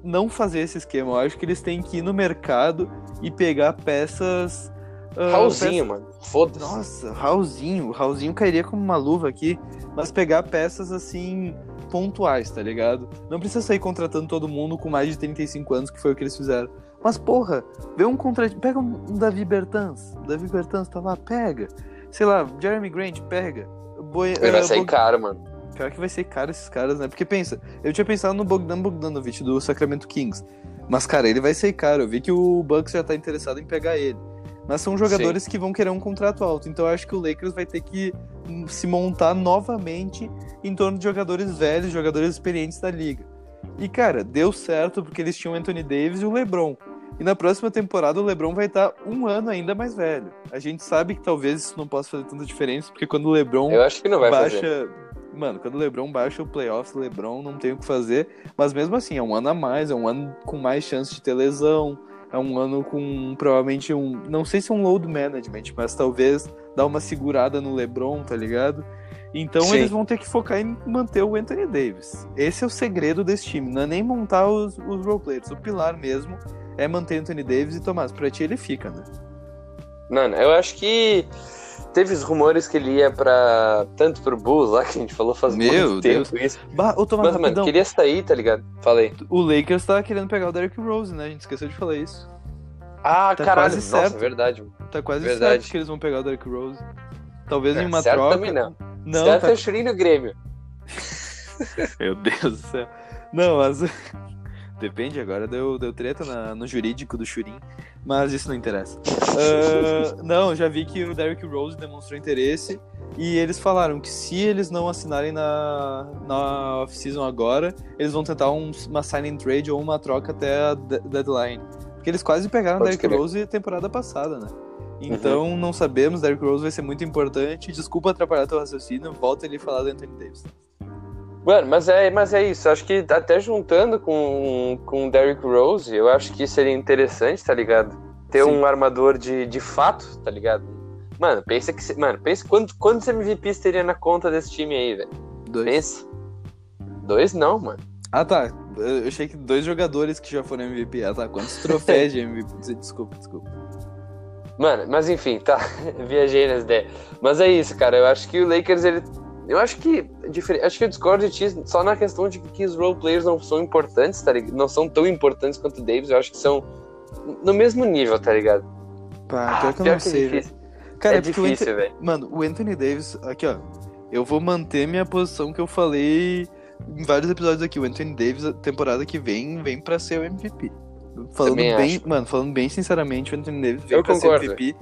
não fazer esse esquema. Eu acho que eles têm que ir no mercado e pegar peças. ah, Raulzinho, peças- mano. Foda-se. Nossa, Raulzinho. Raulzinho cairia como uma luva aqui. Mas pegar peças assim. pontuais, tá ligado? Não precisa sair contratando todo mundo com mais de 35 anos, que foi o que eles fizeram. Mas, porra, vê um contrato. Pega um Davi Bertans. Davi Bertans tá lá, pega. Sei lá, Jeremy Grant, pega. Boi, Ele vai eh, sair Bog- caro, mano. Pior que vai ser caro esses caras, né? Porque pensa, eu tinha pensado no Bogdan Bogdanovic do Sacramento Kings. Mas, cara, ele vai ser caro. Eu vi que o Bucks já tá interessado em pegar ele. Mas são jogadores que vão querer um contrato alto. Então eu acho que o Lakers vai ter que se montar novamente em torno de jogadores velhos, jogadores experientes da liga. E, cara, deu certo porque eles tinham o Anthony Davis e o LeBron. E na próxima temporada o LeBron vai estar um ano ainda mais velho. A gente sabe que talvez isso não possa fazer tanta diferença, porque quando o LeBron Eu acho que não vai baixa. fazer. Mano, quando o LeBron baixa o playoffs, o LeBron não tem o que fazer. Mas mesmo assim, é um ano a mais, é um ano com mais chance de ter lesão. É um ano com provavelmente um. Não sei se é um load management, mas talvez dar uma segurada no LeBron, tá ligado? Então Sim. eles vão ter que focar em manter o Anthony Davis. Esse é o segredo desse time, não é nem montar os, os roleplayers. O pilar mesmo é manter Anthony Davis e Tomás. Pra ti ele fica, né? Mano, eu acho que teve os rumores que ele ia pra. Tanto pro Bulls lá, que a gente falou faz Meu muito Deus. tempo isso. Bah, ô Tomás, Mas, mano, queria sair, tá ligado? Falei. O Lakers tá querendo pegar o Derrick Rose, né? A gente esqueceu de falar isso. Ah, Tá caralho. quase Nossa, certo. verdade. mano. Tá quase Verdade. certo que eles vão pegar o Derrick Rose. Talvez É, em uma certo troca. também não. Não, certo tá... é o Churinho no Grêmio. Meu Deus do céu. Não, mas. Depende, agora deu, deu treta na- no jurídico do Churin, mas isso não interessa. Ah, não, já vi que o Derrick Rose demonstrou interesse e eles falaram que se eles não assinarem na, na off-season agora, eles vão tentar um- uma sign and trade ou uma troca até a de- deadline. Porque eles quase pegaram o Derrick. Rose temporada passada, né? Então não sabemos, Derrick Rose vai ser muito importante. Desculpa atrapalhar teu raciocínio, volta ele falar do Anthony Davis. Mano, mas é, mas é isso. Acho que até juntando com, com o Derrick Rose, eu acho que seria interessante, tá ligado? Ter Sim. um armador de, de fato, tá ligado? Mano, pensa que. Mano, pensa quantos, quantos MVPs teria na conta desse time aí, velho. Dois. Pensa. Dois não, mano. Ah, tá. Eu achei que dois jogadores que já foram MVP. Ah, tá. Quantos troféus de MVP? Desculpa, desculpa. Mano, mas enfim, tá. Viajei nas ideias. Mas é isso, cara. Eu acho que o Lakers, ele. Eu acho que. difere- Acho que eu discordo de ti só na questão de que os role players não são importantes, tá ligado? Não são tão importantes quanto o Davis. Eu acho que são no mesmo nível, tá ligado? Pá, pior que eu não é sei, velho. difícil. Cara, é o difícil, velho. Mano, o Anthony Davis, aqui ó, eu vou manter minha posição que eu falei em vários episódios aqui. O Anthony Davis, a temporada que vem, vem pra ser o MVP. Falando Também bem, acho. mano, falando bem sinceramente, o Anthony Davis vem Eu pra concordo. ser MVP.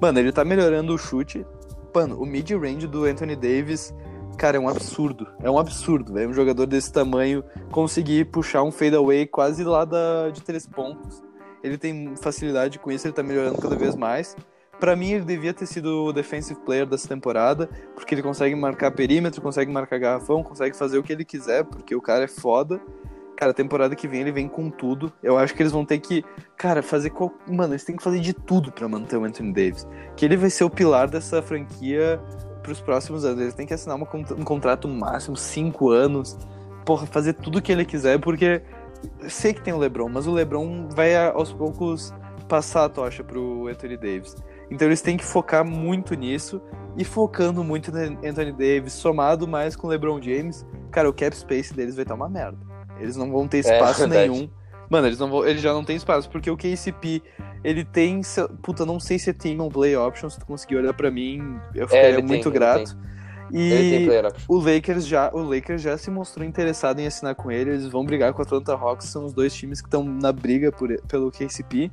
Mano, ele tá melhorando o chute. Mano, o mid-range do Anthony Davis, cara, é um absurdo. É um absurdo, velho. Um jogador desse tamanho conseguir puxar um fadeaway quase lá da, de três pontos. Ele tem facilidade com isso, ele tá melhorando cada vez mais. Pra mim, ele devia ter sido o defensive player dessa temporada, porque ele consegue marcar perímetro, consegue marcar garrafão, consegue fazer o que ele quiser, porque o cara é foda. Cara, temporada que vem ele vem com tudo. Eu acho que eles vão ter que, cara, fazer qual... Mano, eles têm que fazer de tudo pra manter o Anthony Davis. Que ele vai ser o pilar dessa franquia pros próximos anos. Eles têm que assinar uma um contrato máximo, cinco anos. Porra, fazer tudo o que ele quiser, porque sei que tem o LeBron, mas o LeBron vai aos poucos passar a tocha pro Anthony Davis. Então eles têm que focar muito nisso e focando muito no Anthony Davis, somado mais com o LeBron James, cara, o cap space deles vai estar uma merda. Eles não vão ter espaço verdade. nenhum. Mano, eles não vão, eles já não têm espaço porque o KCP, ele tem, puta, não sei se tem um play option, se tu conseguir olhar pra mim, eu ficaria É, ele tem, muito ele grato. Tem E o Lakers já, o Lakers já se mostrou interessado em assinar com ele. Eles vão brigar com o Atlanta Hawks, são os dois times que estão na briga por, pelo KCP.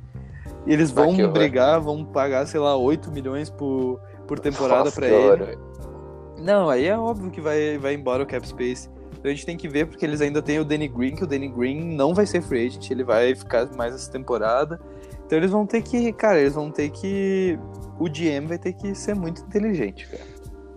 E eles Ah, vão horror. brigar, vão pagar, sei lá, 8 milhões por, por temporada que ele. Não, aí é óbvio que vai, vai embora o cap space. Então a gente tem que ver, porque eles ainda têm o Danny Green, que o Danny Green não vai ser free agent, ele vai ficar mais essa temporada. Então eles vão ter que, cara, eles vão ter que. O GM vai ter que ser muito inteligente, cara.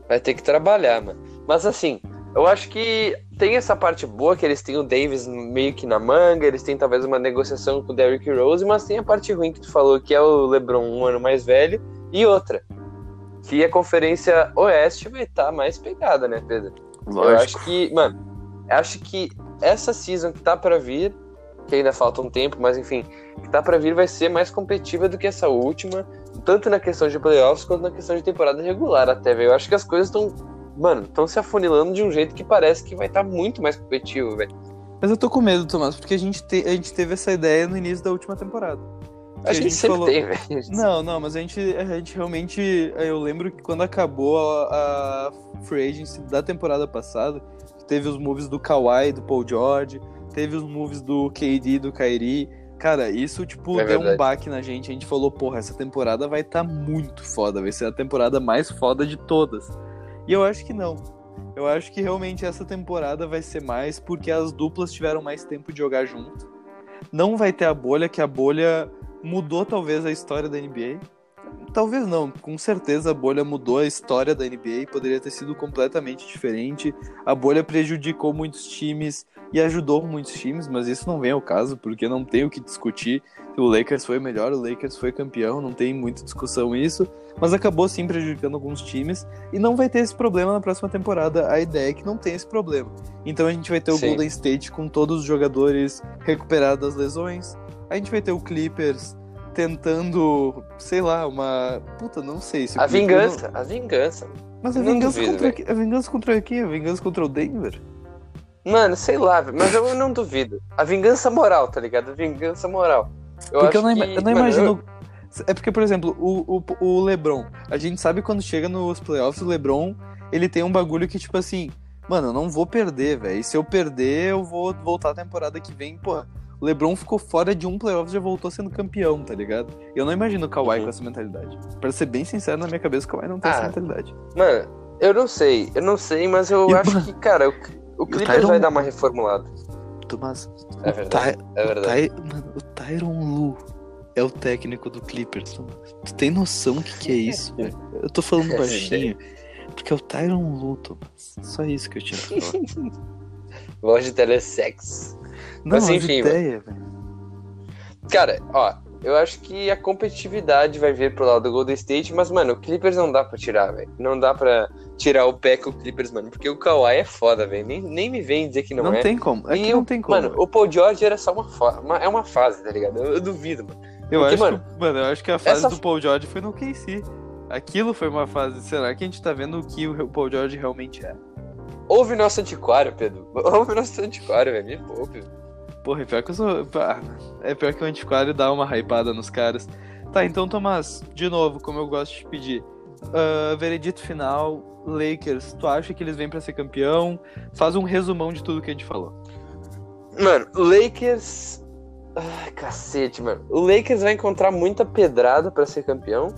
Vai ter que trabalhar, mano. Mas assim, eu acho que tem essa parte boa que eles têm o Davis meio que na manga, eles têm talvez uma negociação com o Derrick Rose, mas tem a parte ruim que tu falou, que é o LeBron um ano mais velho, e outra, que a Conferência Oeste vai estar mais pegada, né, Pedro? Eu acho que, mano, acho que essa season que tá pra vir, que ainda falta um tempo, mas enfim, que tá pra vir vai ser mais competitiva do que essa última, tanto na questão de playoffs quanto na questão de temporada regular até, velho. Eu acho que as coisas estão, mano, estão se afunilando de um jeito que parece que vai estar muito mais competitivo, velho. Mas eu tô com medo, Tomás, porque a gente, te- a gente teve essa ideia no início da última temporada. A, gente sempre falou- tem, velho. Não, não, mas a gente, a gente realmente. Eu lembro que quando acabou a, a Free Agency da temporada passada, teve os moves do Kawhi, do Paul George, teve os moves do KD, do Kyrie. Cara, isso, tipo, É deu um verdade. baque na gente. A gente falou, porra, essa temporada vai estar muito foda, vai ser a temporada mais foda de todas. E eu acho que não. Eu acho que realmente essa temporada vai ser mais porque as duplas tiveram mais tempo de jogar junto. Não vai ter a bolha, que a bolha mudou talvez a história da NBA. Talvez não, com certeza a bolha mudou a história da NBA, poderia ter sido completamente diferente. A bolha prejudicou muitos times e ajudou muitos times, mas isso não vem ao caso, porque não tem o que discutir. O Lakers foi melhor, o Lakers foi campeão, não tem muita discussão isso, mas acabou sim prejudicando alguns times e não vai ter esse problema na próxima temporada. A ideia é que não tem esse problema. Então a gente vai ter o Sim. Golden State com todos os jogadores recuperados das lesões. A gente vai ter o Clippers tentando, sei lá, uma. Puta, não sei se A vingança, a vingança. não- Mas a eu não vingança, duvido, contra... a vingança contra quem? A vingança contra o Denver? Mano, sei lá, mas eu não duvido. A vingança moral, tá ligado? A vingança moral. Eu porque acho eu não, que, eu não mano, imagino. É porque, por exemplo, o, o, o LeBron, a gente sabe quando chega nos playoffs, o LeBron, ele tem um bagulho que, tipo assim, mano, eu não vou perder, velho. Se eu perder, eu vou voltar a temporada que vem, pô. O LeBron ficou fora de um playoff e já voltou sendo campeão, tá ligado? Eu não imagino o Kawhi Uhum. com essa mentalidade. Pra ser bem sincero, na minha cabeça, o Kawhi não tem essa Ah, mentalidade. Mano, eu não sei, eu não sei, mas eu E, acho mano, que, cara, o, o Clippers Tyron- vai dar uma reformulada. Tomás, É o verdade, Ty- é o verdade. Ty- mano, o Tyron Lu é o técnico do Clippers. Tomás. Tu tem noção do que, que é isso, velho? Eu tô falando Essa baixinho. Porque é o Tyron Lu, Tomás. Só isso que eu tinha pra falar. Voz de telesex. Não, Mas as enfim, ideia. Cara, ó, eu acho que a competitividade vai vir pro lado do Golden State, mas, mano, o Clippers não dá pra tirar, velho. Não dá pra tirar o pé com o Clippers, mano, porque o Kawhi é foda, velho. Nem, nem me vem dizer que não, Não, é. tem como. É E que o- não tem como. Mano, o Paul George era só uma, uma- é uma fase, tá ligado? Eu, eu duvido, mano. eu, porque, acho mano, que, mano, eu acho que a fase essa- do Paul George foi no KC. Aquilo foi uma fase. Será que a gente tá vendo o que o Paul George realmente é? Ouve nosso antiquário, Pedro. Ouve nosso antiquário, velho. Me poupe. Porra, é pior que eu sou. é pior que o antiquário dá uma hypada nos caras. Tá, então, Tomás, de novo, como eu gosto de te pedir, uh, veredito final, Lakers, tu acha que eles vêm para ser campeão? Faz um resumão de tudo que a gente falou. Mano, Lakers. Ai, cacete, mano. O Lakers vai encontrar muita pedrada para ser campeão.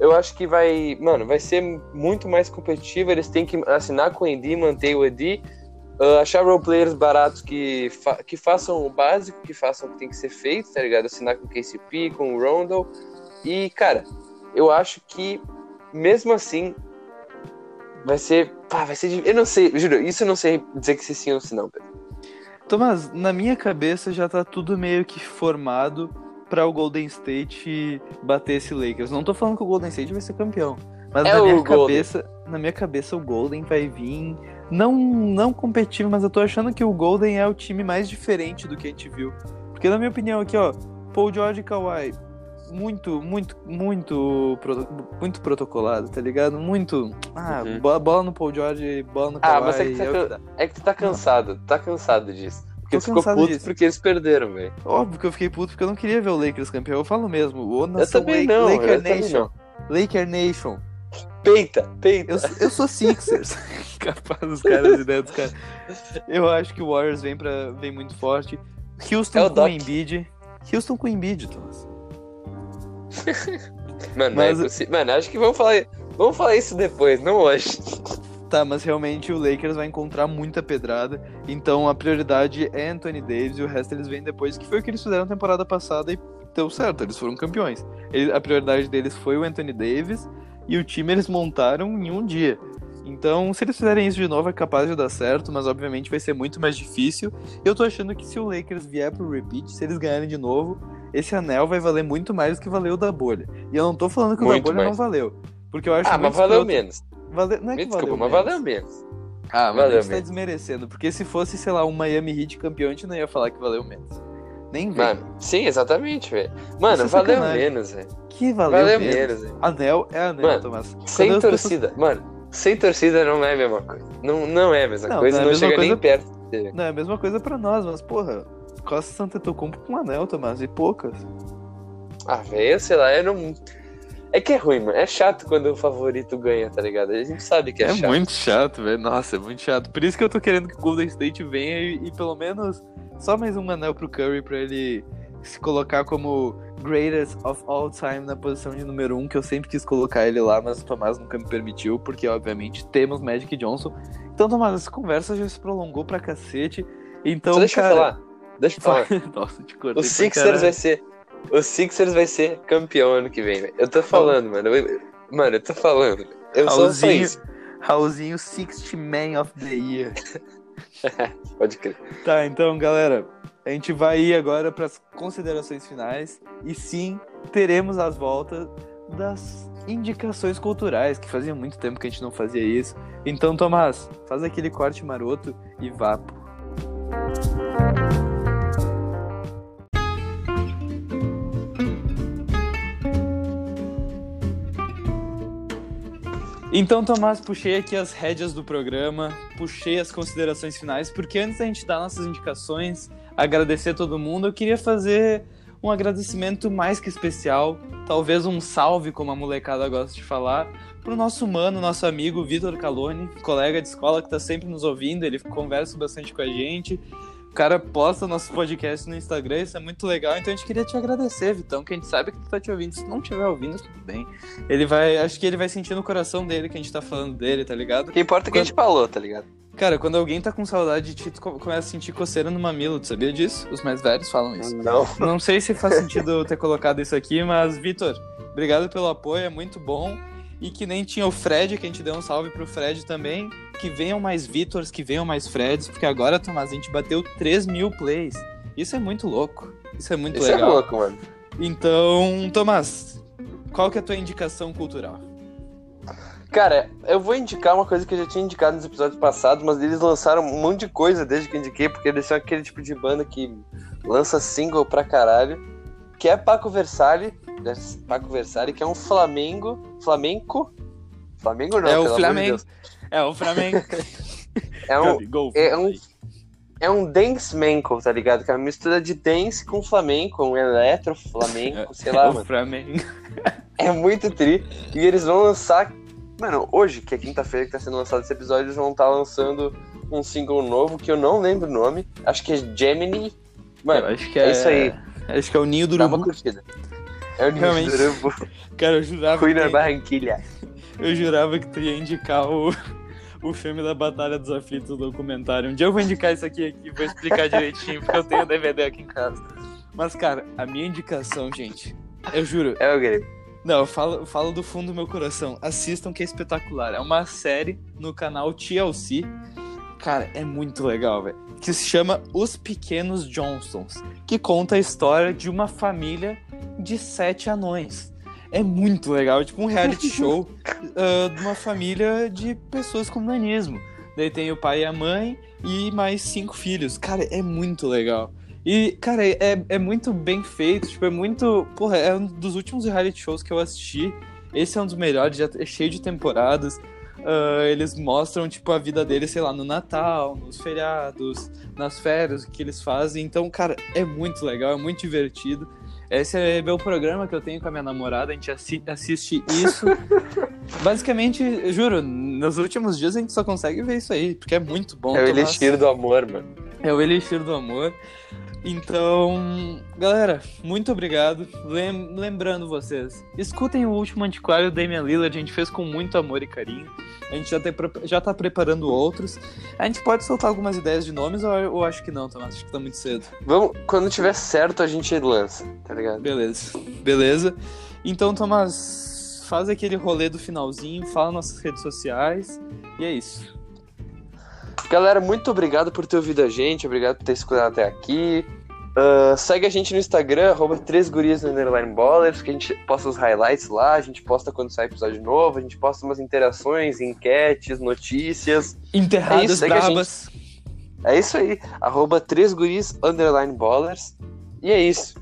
Eu acho que vai. Mano, vai ser muito mais competitivo. Eles têm que assinar com o Ed, manter o Ed. Uh, achar roleplayers baratos que, fa que façam o básico, que façam o que tem que ser feito, tá ligado? Assinar com o KCP, com o Rondo. E, cara, eu acho que, mesmo assim, vai ser. Pá, vai ser. Eu não sei, juro, isso eu não sei dizer que se sim ou se não, Pedro. Tomás, na minha cabeça já tá tudo meio que formado para o Golden State bater esse Lakers. Não tô falando que o Golden State vai ser campeão, mas é na minha cabeça, Golden. na minha cabeça o Golden vai vir não não competitivo, mas eu tô achando que o Golden é o time mais diferente do que a gente viu. Porque na minha opinião aqui, ó, Paul George e Kawhi muito, muito, muito, muito protocolado, tá ligado? Muito. Ah, uhum. bola, no Paul George, bola no Kawhi. Ah, mas é que, tá, é, é que tu tá cansado, tá cansado disso. Porque tu ficou puto disso. porque eles perderam, velho. Óbvio que eu fiquei puto porque eu não queria ver o Lakers campeão. Eu falo mesmo. O eu também não. Laker eu Nation. Laker Nation. Peita, peita. Eu, eu sou Sixers. Capaz dos caras e dentro, cara. Eu acho que o Warriors vem, pra, vem muito forte. Houston é com o Embiid. Houston com o Embiid, Thomas. Mano, mas... é Mano, acho que vamos falar, vamos falar isso depois, não hoje. Tá, mas realmente o Lakers vai encontrar muita pedrada. Então a prioridade é Anthony Davis e o resto eles vêm depois, que foi o que eles fizeram na temporada passada e deu certo, eles foram campeões. Ele, a prioridade deles foi o Anthony Davis e o time eles montaram em um dia. Então, se eles fizerem isso de novo, é capaz de dar certo, mas obviamente vai ser muito mais difícil. Eu tô achando que se o Lakers vier pro repeat, se eles ganharem de novo, esse anel vai valer muito mais do que valeu o da bolha. E eu não tô falando que muito o da bolha mais. não valeu. Porque eu acho Ah, mas valeu menos. Vale... Não é que desculpa, valeu mas menos. valeu menos. Ah, valeu você tá desmerecendo. Porque se fosse, sei lá, um Miami Heat campeão, a gente não ia falar que valeu menos. Nem vem. Mano, sim, exatamente, velho. Mano, é valeu menos, velho. Que valeu, valeu menos, velho. Anel é anel, mano, Tomás. Sem torcida, pessoas... mano, sem torcida não é a mesma coisa. Não, não é a mesma não, coisa, não, é não chega coisa... nem perto. Não, é a mesma coisa pra nós, mas, porra, Costa Santa Antetokounmpo com anel, Tomás, e poucas. Ah, velho, sei lá, eu não. É que é ruim, mano. É chato quando o favorito ganha, tá ligado? A gente sabe que é, é chato. É muito chato, velho. Nossa, é muito chato. Por isso que eu tô querendo que o Golden State venha e, e pelo menos só mais um anel pro Curry pra ele se colocar como greatest of all time na posição de número um, que eu sempre quis colocar ele lá, mas o Tomás nunca me permitiu, porque obviamente temos Magic Johnson. Então, Tomás, essa conversa já se prolongou pra cacete. Então, Só deixa cara... eu falar. Deixa eu falar. Nossa, te cortei. O Sixers vai ser o Sixers vai ser campeão ano que vem, velho. Eu tô falando, mano. Eu, mano, eu tô falando. Eu Raulzinho, sou Raulzinho 60 Man of the Year. Pode crer. Tá, então, galera, a gente vai ir agora para as considerações finais. E sim, teremos as voltas das indicações culturais, que fazia muito tempo que a gente não fazia isso. Então, Tomás, faz aquele corte maroto e vá, pô. Então, Tomás, puxei aqui as rédeas do programa, puxei as considerações finais, porque antes da gente dar nossas indicações, agradecer a todo mundo, eu queria fazer um agradecimento mais que especial, talvez um salve, como a molecada gosta de falar, para o nosso mano, nosso amigo Vitor Calone, colega de escola que está sempre nos ouvindo, ele conversa bastante com a gente, o cara posta nosso podcast no Instagram, isso é muito legal. Então a gente queria te agradecer, Vitão, que a gente sabe que tu tá te ouvindo. Se não estiver ouvindo, tudo bem. Ele vai. Acho que ele vai sentir no coração dele que a gente tá falando dele, tá ligado? O que importa é que a gente falou, tá ligado? Cara, quando alguém tá com saudade de ti, tu começa a sentir coceira no mamilo, tu sabia disso? Os mais velhos falam isso. Não. Não sei se faz sentido ter colocado isso aqui, mas, Vitor, obrigado pelo apoio, é muito bom. E que nem tinha o Fred, que a gente deu um salve pro Fred também. Que venham mais Vitors, que venham mais Freds, porque agora, Tomás, a gente bateu 3 mil plays. Isso é muito louco. Isso é muito Isso é legal. Isso é louco, mano. Então, Tomás, qual que é a tua indicação cultural? Cara, eu vou indicar uma coisa que eu já tinha indicado nos episódios passados, mas eles lançaram um monte de coisa desde que eu indiquei, porque eles são aquele tipo de banda que lança single pra caralho, que é Paco Versalhe? Paco Versalhe, que é um Flamengo, Flamengo? Flamengo não, é o Flamengo. De é o Flamengo. é um, é um, é um dance manco, tá ligado? Que é uma mistura de dance com flamenco, um eletro flamenco, sei lá, é mano. Flamengo. É muito tri. E eles vão lançar Mano, hoje, que é quinta-feira que tá sendo lançado esse episódio, eles vão estar tá lançando um single novo que eu não lembro o nome. Acho que é Gemini. Mano, eu acho que é, é isso aí. Acho que é o Ninho do Dá uma curtida. É o Ninho. Cara, eu jurava Fui que, na Barranquilha. eu jurava que tu ia indicar o, o filme da Batalha dos Aflitos, o documentário. Um dia eu vou indicar isso aqui e vou explicar direitinho, porque eu tenho DVD aqui em casa. Mas, cara, a minha indicação, gente, eu juro, É o Grêmio. Não, eu falo, eu falo do fundo do meu coração. Assistam que é espetacular. É uma série no canal TLC. Cara, é muito legal, velho. Que se chama Os Pequenos Johnsons. Que conta a história de uma família de sete anões. É muito legal. É tipo um reality show ah, de uma família de pessoas com nanismo. Daí tem o pai e a mãe e mais cinco filhos. Cara, é muito legal. E, cara, é, é muito bem feito, tipo, é muito. Porra, é um dos últimos reality shows que eu assisti. Esse é um dos melhores, já é cheio de temporadas. Ah, eles mostram, tipo, a vida deles, sei lá, no Natal, nos feriados, nas férias, o que eles fazem. Então, cara, é muito legal, é muito divertido. Esse é meu programa que eu tenho com a minha namorada, a gente assi- assiste isso. Basicamente, eu juro, nos últimos dias a gente só consegue ver isso aí, porque é muito bom. É o elixir do amor, mano. É o Elixir do Amor. Então, galera, muito obrigado. Lem- lembrando vocês, escutem o último antiquário Damian Lillard, a gente fez com muito amor e carinho. A gente já, tem, pre- já tá preparando outros. A gente pode soltar algumas ideias de nomes ou eu acho que não, Tomás? Acho que tá muito cedo. Vamos, quando tiver certo, a gente lança, tá ligado? Beleza. Beleza. Então, Tomás, faz aquele rolê do finalzinho, fala nossas redes sociais. E é isso. Galera, muito obrigado por ter ouvido a gente, obrigado por ter escutado até aqui. Ah, segue a gente no Instagram, arroba 3 gurias ballers, que a gente posta os highlights lá, a gente posta quando sai episódio novo, a gente posta umas interações, enquetes, notícias. Enterradas É isso, gente. brabas. É isso aí, arroba 3 gurias underline ballers. E é isso.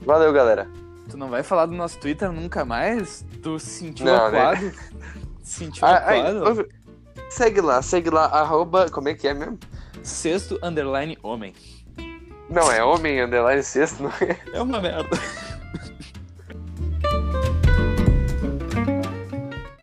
Valeu, galera. Tu não vai falar do nosso Twitter nunca mais? Tu se sentiu Não, né? acuado? Sentiu Ah, acuado? ouve- segue lá, segue lá, arroba. Como é que é mesmo? Sexto underline homem. Não, é homem underline sexto, não é? É uma merda.